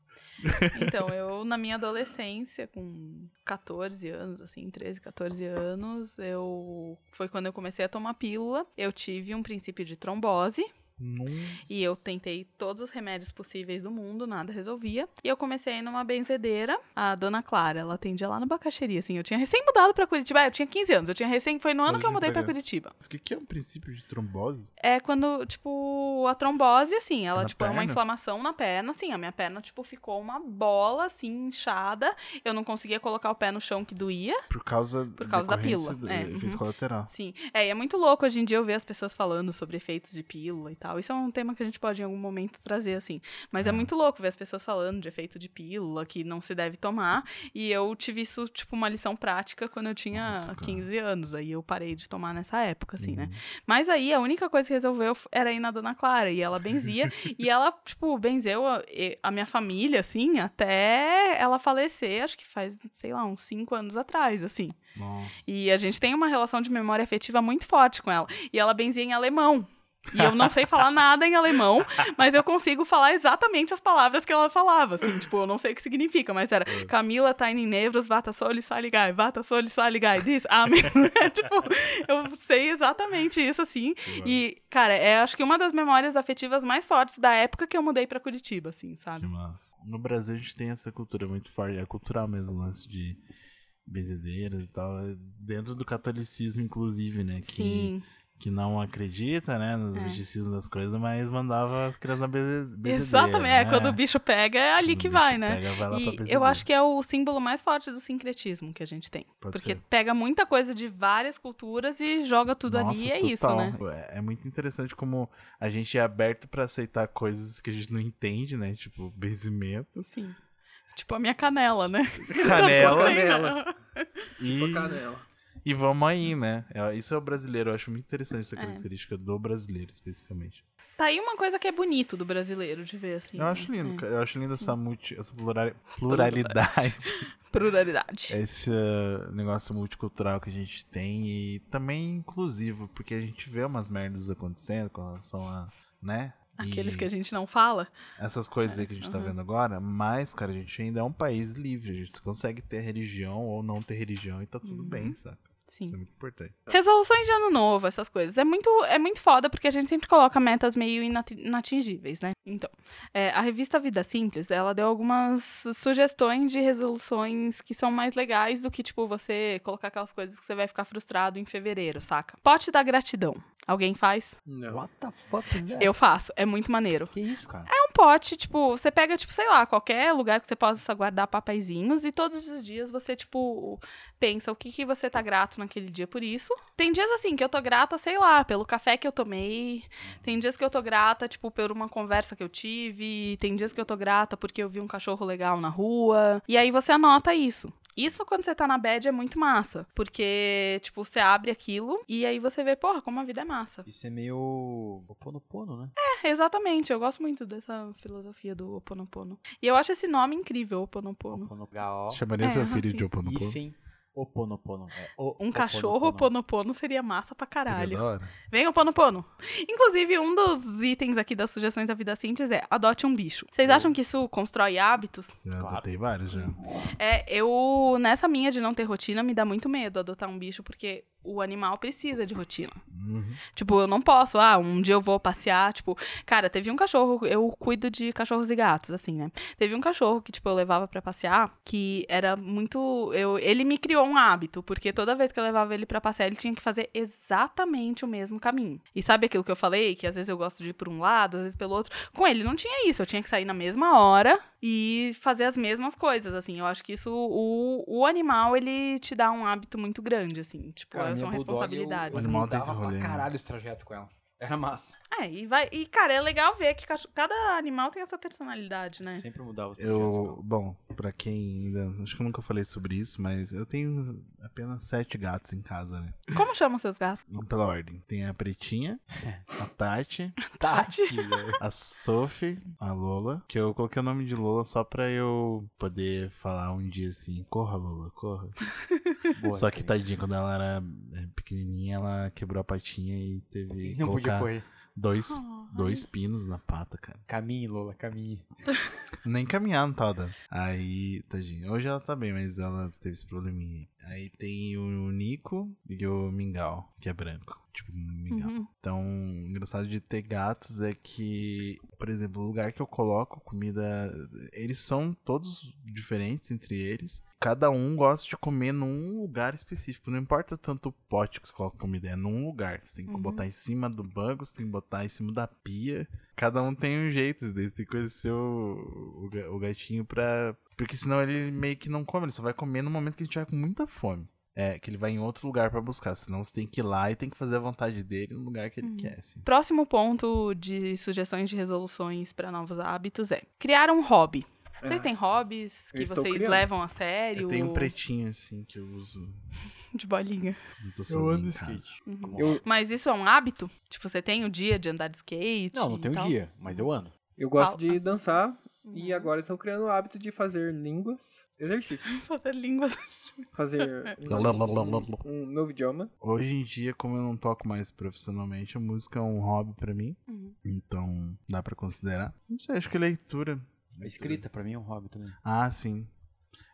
Então, eu, na minha adolescência, com 14 anos, assim, 13, 14 anos, eu. Foi quando eu comecei a tomar pílula. Eu tive um princípio de trombose. Nossa. E eu tentei todos os remédios possíveis do mundo, nada resolvia. E eu comecei numa benzedeira, a Dona Clara, ela atendia lá na Bacaxeria, assim. Eu tinha recém mudado pra Curitiba, eu tinha 15 anos, eu tinha recém, foi no ano que eu mudei pra crer. Curitiba. Mas O que, que é um princípio de trombose? É quando, tipo, a trombose, assim, ela, Na tipo, é uma perna? inflamação na perna, assim, a minha perna, tipo, ficou uma bola, assim, inchada. Eu não conseguia colocar o pé no chão que doía. Por causa, Por causa da pílula, do é, efeito uhum. colateral. Sim. É, e é muito louco hoje em dia eu ver as pessoas falando sobre efeitos de pílula e tal. Tal. Isso é um tema que a gente pode em algum momento trazer, assim. Mas é, É. muito louco ver as pessoas falando de efeito de pílula, que não se deve tomar. E eu tive isso, tipo, uma lição prática quando eu tinha Nossa, cara. 15 anos. Aí eu parei de tomar nessa época, assim, né? Uhum. Mas aí a única coisa que resolveu era ir na Dona Clara. E ela benzia. e ela, tipo, benzeu a, a minha família, assim, até ela falecer, acho que faz, sei lá, uns 5 anos atrás, assim. Nossa. E a gente tem uma relação de memória afetiva muito forte com ela. E ela benzia em alemão. E eu não sei falar nada em alemão, mas eu consigo falar exatamente as palavras que ela falava. Assim, tipo, eu não sei o que significa, mas era Camila tá in nevros, vata soli saligai, vata soli saligai, diz, amém. É, tipo, eu sei exatamente isso, assim. E, cara, é acho que uma das memórias afetivas mais fortes da época que eu mudei pra Curitiba, assim, sabe? No Brasil a gente tem essa cultura muito forte, é cultural mesmo, o lance de benzedeiras e tal, é dentro do catolicismo, inclusive, né? Que, Sim. Que não acredita, né, nos É. misticismos das coisas, mas mandava as crianças na. Exatamente. É, né? quando o bicho pega, é ali Quando que vai, né? pega, vai E eu acho que é o símbolo mais forte do sincretismo que a gente tem. Pode porque ser. pega muita coisa de várias culturas e joga tudo ali Nossa, e é isso, total. né? É, é muito interessante como a gente é aberto pra aceitar coisas que a gente não entende, né? Tipo, benzimento. Sim. Tipo a minha canela, né? Canela. Canela. e, Tipo canela. E vamos aí, né? É, Isso é o brasileiro, eu acho muito interessante essa É. característica do brasileiro, especificamente. Tá aí uma coisa que é bonito do brasileiro de ver, assim. eu acho lindo, É. Eu acho lindo essa, multi, essa plurali- pluralidade, Pluralidade. esse uh, negócio multicultural que a gente tem e também inclusivo, porque a gente vê umas merdas acontecendo com relação a, né? Aqueles E- que a gente não fala. essas coisas aí que a gente tá aham. vendo agora, mas, cara, a gente ainda é um país livre, a gente consegue ter religião ou não ter religião e tá tudo Uhum. bem, saca? Sim. Isso é muito importante. Resoluções de ano novo, essas coisas. É muito, é muito foda porque a gente sempre coloca metas meio inati- inatingíveis, né? Então, é, a revista Vida Simples, ela deu algumas sugestões de resoluções que são mais legais do que, tipo, você colocar aquelas coisas que você vai ficar frustrado em fevereiro, saca? Pote da gratidão. Alguém faz? Não. What the fuck is that? Eu faço. É muito maneiro. Que isso, cara? É um pote, tipo, você pega, tipo, sei lá, qualquer lugar que você possa guardar papeizinhos e todos os dias você, tipo, pensa o que, que você tá grato naquele dia por isso. Tem dias assim que eu tô grata, sei lá, pelo café que eu tomei. Tem dias que eu tô grata, tipo, por uma conversa que eu tive. Tem dias que eu tô grata porque eu vi um cachorro legal na rua. E aí você anota isso. Isso quando você tá na bad é muito massa. Porque, tipo, você abre aquilo e aí você vê, porra, como a vida é massa. Isso é meio. Oponopono, né? É, exatamente. Eu gosto muito dessa filosofia do Oponopono. E eu acho esse nome incrível, Oponopono. Oponopono. Chamaria É, seu filho sim. de Oponopono? Hífen Oponopono. É, o- Um cachorro Oponopono. Oponopono seria massa pra caralho. Vem Oponopono. Inclusive, um dos itens aqui das sugestões da vida simples é adote um bicho. Vocês acham que isso constrói hábitos? Já Claro. adotei vários já. É, eu, nessa minha de não ter rotina, me dá muito medo adotar um bicho, porque o animal precisa de rotina. Uhum. Tipo, eu não posso, ah, um dia eu vou passear, tipo, cara, teve um cachorro, eu cuido de cachorros e gatos, assim, né? Teve um cachorro que, tipo, eu levava pra passear, que era muito, eu, ele me criou um hábito, porque toda vez que eu levava ele pra passear, ele tinha que fazer exatamente o mesmo caminho. E sabe aquilo que eu falei, que às vezes eu gosto de ir por um lado, às vezes pelo outro? Com ele não tinha isso, eu tinha que sair na mesma hora e fazer as mesmas coisas, assim. Eu acho que isso, o, o animal, ele te dá um hábito muito grande, assim, tipo, são minha bulldog, responsabilidades. O animal tem esse rolê, pra né? caralho esse trajeto com ela. Era massa. É, e vai. E, cara, é legal ver que cada animal tem a sua personalidade, né? Sempre mudava com Eu, bom, pra quem ainda. Acho que eu nunca falei sobre isso, mas eu tenho apenas sete gatos em casa, né? Como chamam seus gatos? Pela ordem. Tem a Pretinha, a Tati, Tati, velho. a Sophie, a Lola. Que eu coloquei o nome de Lola só pra eu poder falar um dia assim: corra, Lola, corra. Boa só que tadinha, quando ela era é, pequenininha, ela quebrou a patinha e teve Não podia colocar correr. dois, Oh, dois pinos na pata, cara. Caminhe, Lola, caminhe. Nem caminhar não tava dando. Aí, tadinha. Hoje ela tá bem, mas ela teve esse probleminha. Aí tem o Nico e o Mingau, que é branco. Tipo, Mingau. Uhum. Então, o engraçado de ter gatos é que, por exemplo, o lugar que eu coloco comida, eles são todos diferentes entre eles. Cada um gosta de comer num lugar específico. Não importa tanto o pote que você coloca comida, é num lugar. Você tem que Uhum. botar em cima do banco, você tem que botar em cima da pia. Cada um tem um jeito desse. Tem que conhecer o, o, o gatinho pra. Porque senão ele meio que não come, ele só vai comer no momento que ele tiver com muita fome. é, que ele vai em outro lugar pra buscar. Senão você tem que ir lá e tem que fazer a vontade dele no lugar que ele Uhum. quer. Assim. Próximo ponto de sugestões de resoluções para novos hábitos é criar um hobby. Vocês Ah, têm hobbies que vocês criando. levam a sério? Eu tenho um pretinho assim que eu uso. De bolinha. Eu, tô sozinho em casa. Uhum. Eu, Mas isso é um hábito? Tipo, você tem o dia de andar de skate? Não, não tem um tal? dia, mas eu ando. eu gosto de dançar Uhum. e agora estou criando o hábito de fazer línguas, exercícios. Fazer línguas. Fazer um, um novo idioma. Hoje em dia, como eu não toco mais profissionalmente, a música é um hobby pra mim. Uhum. Então, dá pra considerar. Não sei, acho que leitura. A escrita, pra mim, é um hobby também. Ah, sim.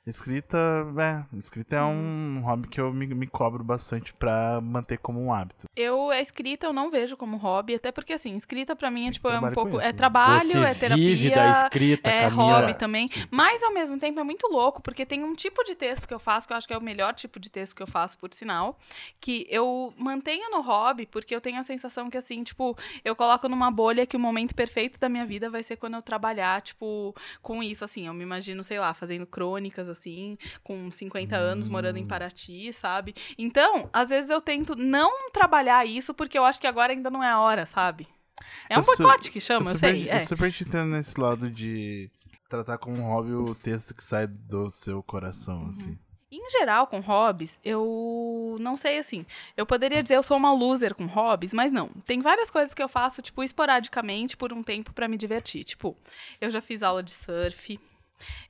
Escrita, é, escrita é um hobby que eu me, me cobro bastante pra manter como um hábito. Eu, a escrita eu não vejo como hobby, até porque assim, escrita pra mim é tipo, é um pouco. isso, É trabalho, Você é terapia. vive da escrita, É Camila. hobby também. Mas ao mesmo tempo é muito louco, porque tem um tipo de texto que eu faço, que eu acho que é o melhor tipo de texto que eu faço, por sinal, que eu mantenho no hobby, porque eu tenho a sensação que, assim, tipo, eu coloco numa bolha que o momento perfeito da minha vida vai ser quando eu trabalhar, tipo, com isso, assim. Eu me imagino, sei lá, fazendo crônicas, assim, com 50 anos, morando em Paraty, sabe? Então, às vezes eu tento não trabalhar isso, porque eu acho que agora ainda não é a hora, sabe? É um Eu boicote que chama, eu, super, sei. É. eu super te entendo nesse lado de tratar como um hobby o texto que sai do seu coração, Uhum. assim. Em geral, com hobbies, eu não sei assim. Eu poderia dizer eu sou uma loser com hobbies, mas não. Tem várias coisas que eu faço, tipo, esporadicamente por um tempo pra me divertir. Tipo, eu já fiz aula de surf,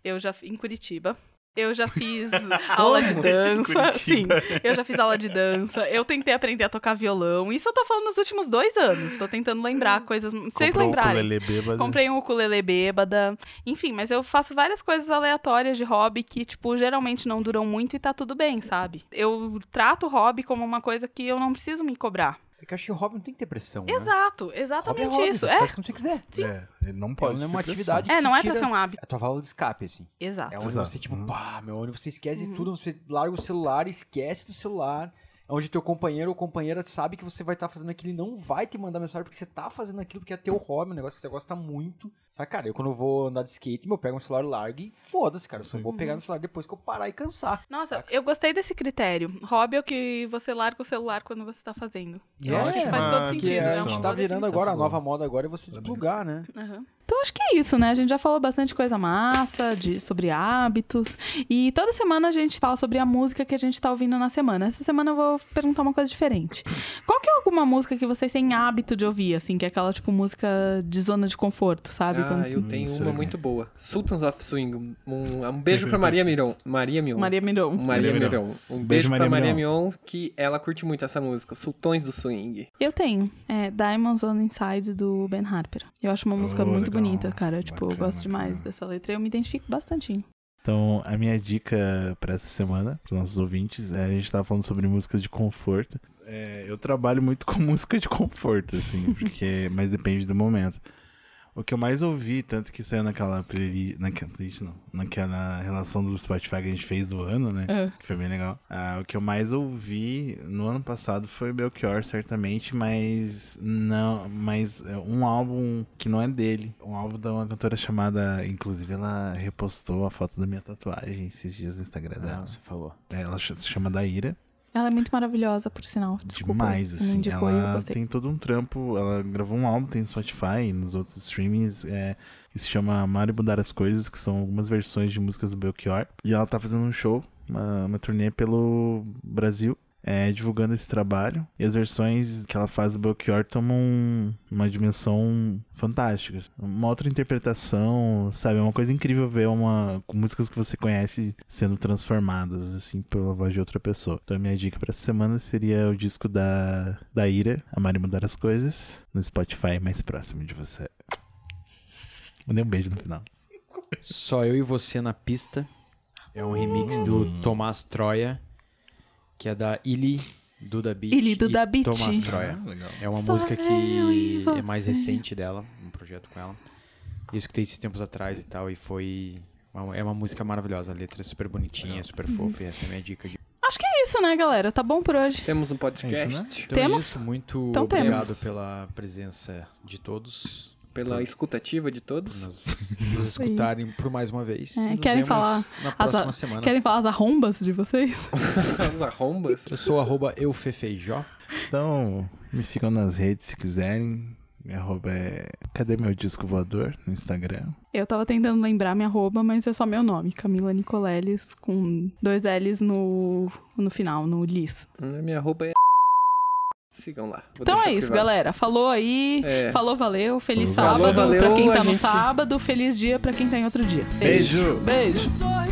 eu já em Curitiba. Eu já fiz aula de dança. Sim, eu já fiz aula de dança. Eu tentei aprender a tocar violão. Isso eu tô falando nos últimos dois anos. Tô tentando lembrar coisas. Vocês um lembrarem. ukulele bêbado. Comprei um ukulele bêbada. Enfim, mas eu faço várias coisas aleatórias de hobby que, tipo, geralmente não duram muito e tá tudo bem, sabe? Eu trato o hobby como uma coisa que eu não preciso me cobrar. É que eu acho que o hobby não tem que ter pressão, né? Exato, Hobby é exatamente hobby, isso. Você É, faz quando você quiser. É, ele não pode. Não é ter uma pressão. atividade é, que não te é pra tira ser um hábito. a tua válvula de escape, assim. Exato. É onde Exato. você, tipo, Uhum. pá, meu, onde você esquece Uhum. tudo, você larga o celular, esquece do celular. Onde teu companheiro ou companheira sabe que você vai estar fazendo aquilo e não vai te mandar mensagem porque você tá fazendo aquilo porque é teu hobby, um negócio que você gosta muito. Sabe, cara, eu quando eu vou andar de skate, eu pego um celular largo e foda-se, cara. Eu só vou Uhum. pegar no celular depois que eu parar e cansar. Nossa, eu gostei desse critério. Hobby é o que você larga o celular quando você tá fazendo. Eu É, acho que isso faz todo sentido. Que é, a gente tá virando agora, a boa. nova moda agora é você desplugar, né? Aham. Então acho que é isso, né? A gente já falou bastante coisa massa, de, sobre hábitos. E toda semana a gente fala sobre a música que a gente tá ouvindo na semana. Essa semana eu vou perguntar uma coisa diferente. Qual que é alguma música que vocês têm hábito de ouvir, assim, que é aquela, tipo, música de zona de conforto, sabe? Ah, Quando- eu tenho sei. uma muito boa. Sultans of Swing. Um, um beijo pra Maria Miron. Maria Miron. Maria Miron. Maria Miron. Um beijo, Beijo, pra Maria Maria Miron. Que ela curte muito essa música. Sultões do Swing. Eu tenho. É Diamonds on Inside do Ben Harper. Eu acho uma música Oh, muito legal. bonita, cara. Tipo, eu Bacana, gosto demais bacana. dessa letra. Eu me identifico bastante. Então, a minha dica pra essa semana, pros nossos ouvintes, é, a gente tava falando sobre músicas de conforto. É, eu trabalho muito com música de conforto, assim, porque, mas depende do momento. O que eu mais ouvi, tanto que saiu naquela playlist, naquela playlist não, naquela relação do Spotify que a gente fez do ano, né? É. Que foi bem legal. Ah, o que eu mais ouvi no ano passado foi Belchior, certamente, mas não, mas é um álbum que não é dele, um álbum de uma cantora chamada, inclusive ela repostou a foto da minha tatuagem esses dias no Instagram Ah, dela. você falou. Ela ch- se chama Daíra. Ela é muito maravilhosa, por sinal. Desculpa. Demais, assim. indicou Ela tem todo um trampo. Ela gravou um álbum, tem no Spotify e nos outros streamings, é, que se chama Amar e Mudar as Coisas, que são algumas versões de músicas do Belchior. E ela tá fazendo um show, uma, uma turnê pelo Brasil. É, divulgando esse trabalho e as versões que ela faz do Belchior tomam uma dimensão fantástica. Uma outra interpretação, sabe? É uma coisa incrível ver uma músicas que você conhece sendo transformadas assim pela voz de outra pessoa. Então a minha dica para essa semana seria o disco da da Ira, Amar e Mudar as Coisas, no Spotify mais próximo de você. Mandei um beijo no final. Só eu e você na pista. É um remix do Hum. Tomás Troia, que é da Ili Duda Beat. Ili Duda e Beat. Tomás Troia. legal. É uma Só música que é mais você. recente dela, um projeto com ela. Eu escutei esses tempos atrás e tal, e foi. uma- é uma música maravilhosa, a letra é super bonitinha, super fofa, e essa é a minha dica de. Acho que é isso, né, galera? Tá bom por hoje. Temos um É podcast. isso, Então Temos? é isso, muito Então obrigado temos. pela presença de todos. Pela escutativa de todos. Nos, nos escutarem por mais uma vez. É, Nos querem vemos falar na As próxima a- semana. Querem falar as arrombas de vocês? Os arrombas. Eu sou arroba eufefeijó. Então, me sigam nas redes se quiserem. Minha arroba é Cadê meu disco voador no Instagram? Eu tava tentando lembrar minha arroba, mas é só meu nome, Camila Nicoleles, com dois L's no, no final, no Liz. A minha roupa é. Sigam lá. Vou Então é isso, privado. galera. Falou aí, É. falou, valeu. Feliz Falou, sábado valeu, pra quem tá no gente- sábado, feliz dia pra quem tá em outro dia. Beijo. Beijo. Sorri